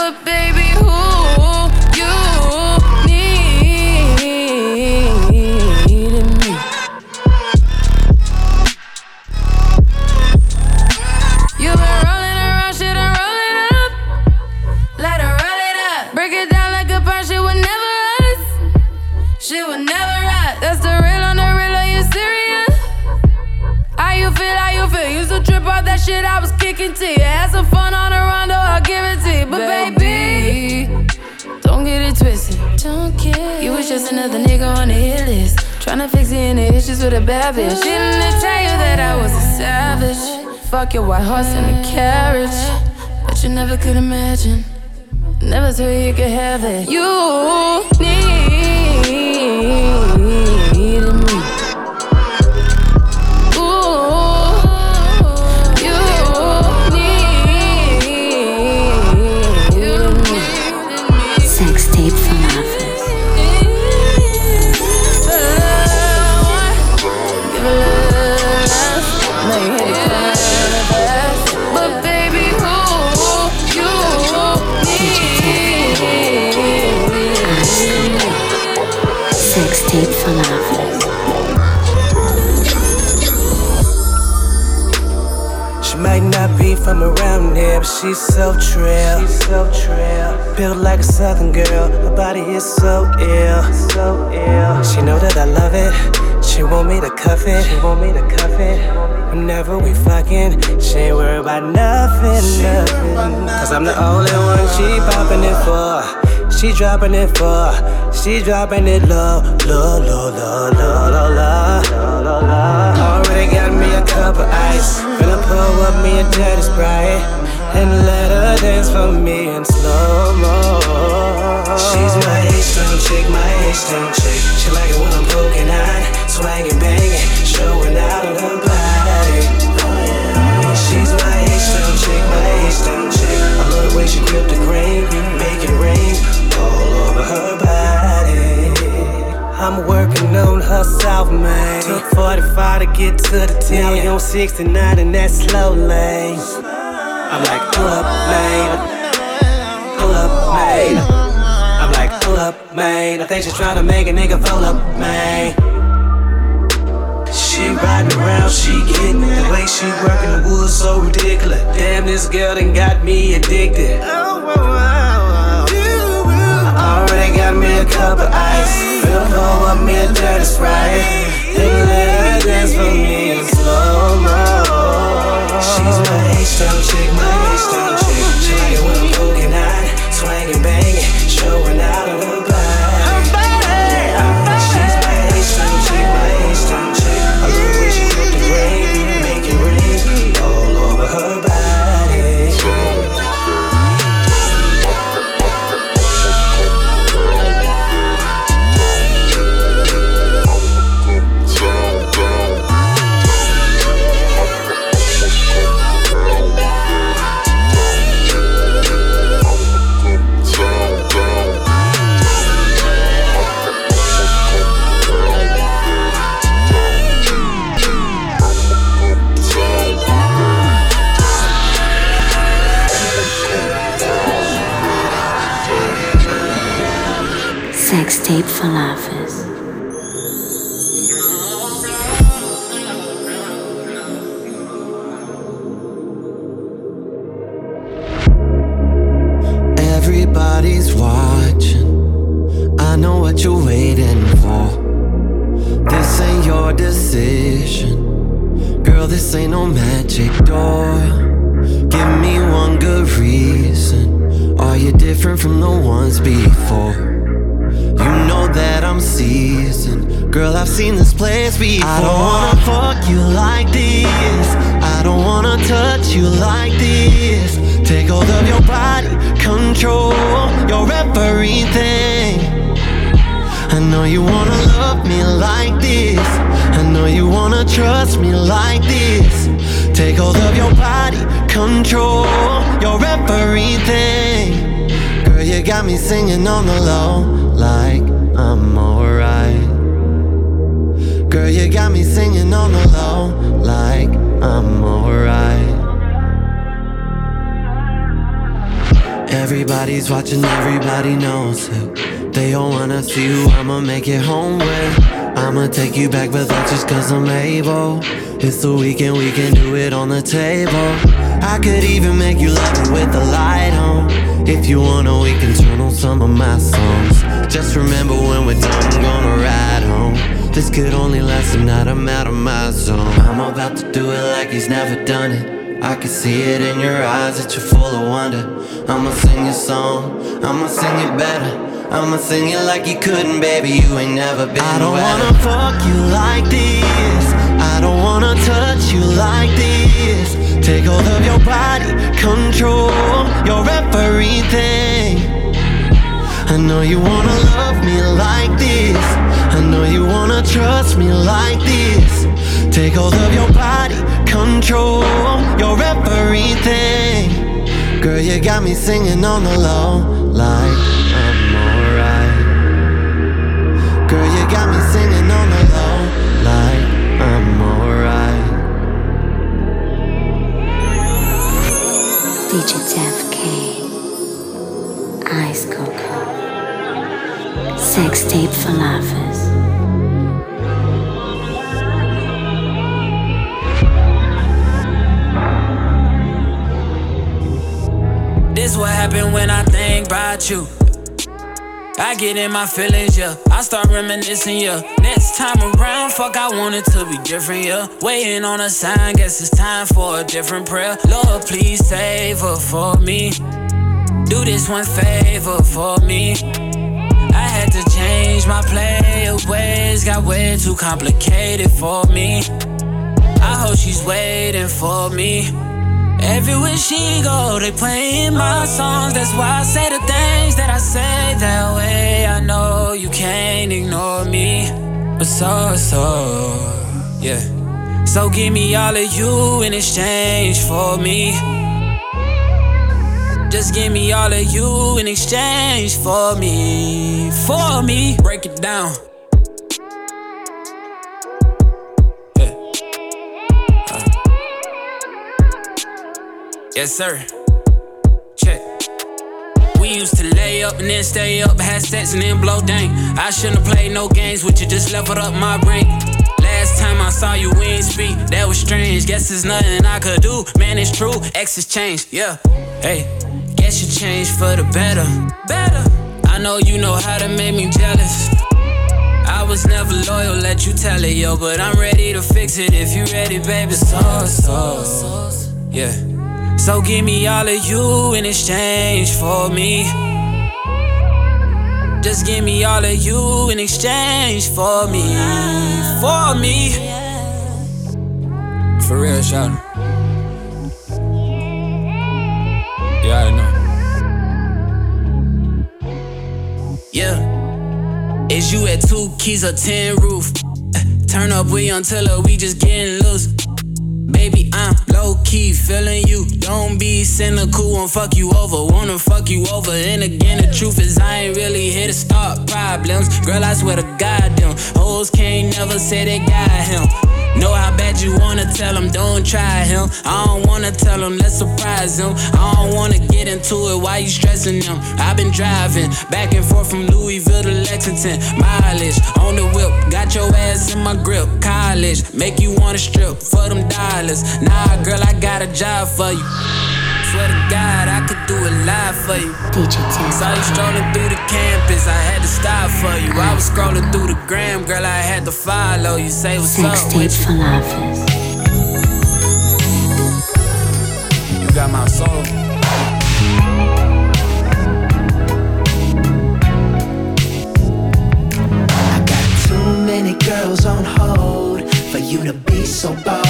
but baby, bitch. Didn't they tell you that I was a savage? Fuck your white horse and a carriage. But you never could imagine. Never thought you could have it. You but she's so trill. She's so trill. Built like a southern girl, her body is so ill. So ill. She know that I love it. She want me to cuff it. She want me to cuff it. Whenever we fucking, she ain't worried about nothing, nothing. Cause I'm the only one she popping it for. She dropping it for. She dropping it low, low, low, low, low, low, low, low, low, low. Already got me a cup of ice. Gonna pour up me a dirty sprite and let her dance for me in slow mo. She's my H-town chick, my H-town chick. She like it when I'm poking out, swagging, banging, showing out on her body. She's my H-town chick, my H-town chick. I love the way she grip the grain, make it rain all over her body. I'm working on her south main. Took 45 to get to the 10. Now we on 69 in that slow lane. I'm like, pull up, man. Pull up, man. I'm like, pull up, man. I think she's trying to make a nigga pull up, man. She riding around, she getting it. The way she working the woods so ridiculous. Damn, this girl done got me addicted. Already got me a cup of ice. Finna pour up me a dirty sprite. Then let her dance for me in slow tape It's the weekend, we can do it on the table. I could even make you love me with the light on. If you wanna, we can turn on some of my songs. Just remember when we're done, I'm gonna ride home. This could only last a night, I'm out of my zone. I'm about to do it like he's never done it. I can see it in your eyes that you're full of wonder. I'ma sing your song, I'ma sing it better. I'ma sing it like you couldn't, baby. You ain't never been. I don't wetter. wanna fuck you like this. I don't wanna touch you like this. Take hold of your body, control your everything. I know you wanna love me like this. I know you wanna trust me like this. Take hold of your body, control your everything. Girl, you got me singing on the low, like DJ Def K. Ice Coco. Sex tape for lovers. This what happen when I think about you. I get in my feelings, yeah. I start reminiscing, yeah. Next time around, fuck, I want it to be different, yeah. Waiting on a sign, guess it's time for a different prayer. Lord, please save her for me. Do this one favor for me. I had to change my play ways, got way too complicated for me. I hope she's waiting for me. Everywhere she go, they playing my songs. That's why I say the things that I say that way. I know you can't ignore me, but so so, yeah. So give me all of you in exchange for me. Just give me all of you in exchange for me, for me. Break it down. Yes, sir. Check. We used to lay up and then stay up, had sex and then blow dang. I shouldn't have played no games with you, just leveled up my brain. Last time I saw you, we ain't speak. That was strange. Guess there's nothing I could do. Man, it's true. Exes changed. Yeah. Hey, guess you changed for the better. Better. I know you know how to make me jealous. I was never loyal, let you tell it, yo. But I'm ready to fix it if you ready, baby. So, so. Yeah. So give me all of you in exchange for me. Just give me all of you in exchange for me. For me. For real, shout. Yeah, I know. Yeah. Is you at two keys or ten roof? Turn up, we until we just getting loose. Baby, I'm low key feeling you. Don't be cynical, won't fuck you over. Wanna fuck you over. And again, the truth is, I ain't really here to start problems. Girl, I swear to God, them hoes can't never say they got him. Know how bad you wanna tell them, don't try him. I don't wanna tell him, let's surprise him. I don't wanna get into it, why you stressing them? I've been driving back and forth from Louisville to Lexington. Mileage on the whip, got your ass in my grip. College, make you wanna strip for them dollars. Nah, girl, I got a job for you. Swear to God, I could do it live for you. Saw you strolling through the campus, I had to stop for you. I was scrolling through the gram, girl, I had to follow you. Say what's Sex up tape with for you. You got my soul. I got too many girls on hold for you to be so bold.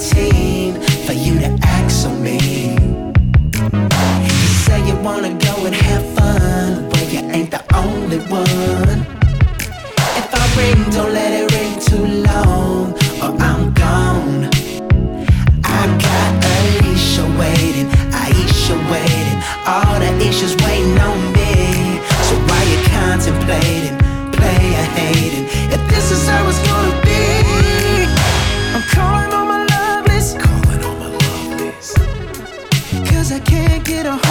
Team for you to act so mean. You say you wanna go and have fun, but you ain't the only one. If I ring, don't let it ring too long, or I'm gone. I got Alicia waiting, Aisha waiting, all the issues waiting on me. So why you contemplating, player hating? If this is how it's gonna get a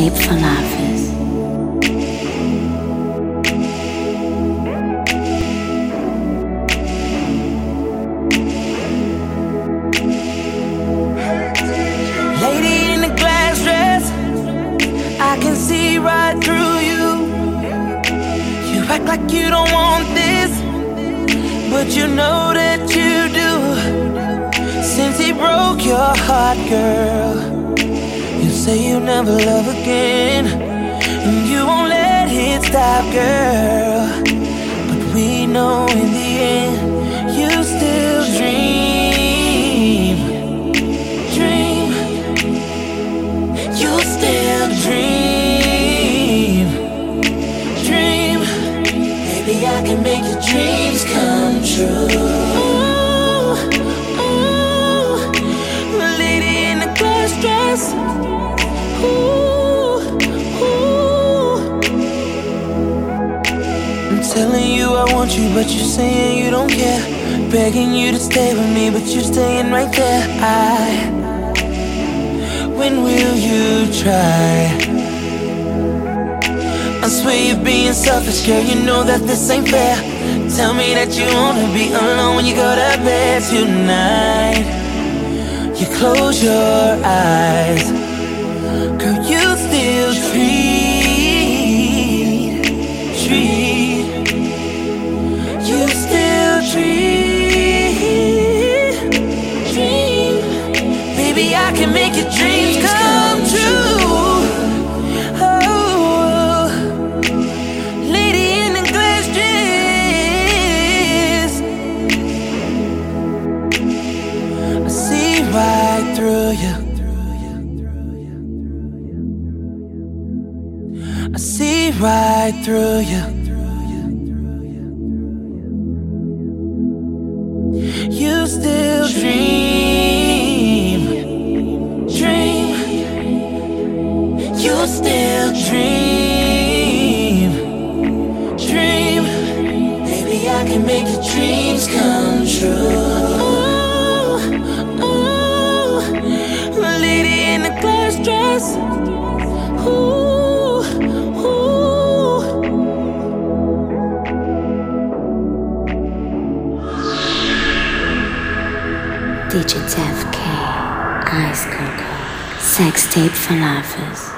deep for love. but you're saying you don't care. Begging you to stay with me, but you're staying right there. I. When will you try? I swear you're being selfish, girl. You know that this ain't fair. Tell me that you wanna be alone when you go to bed tonight. You close your eyes. through you Sex tape for lovers.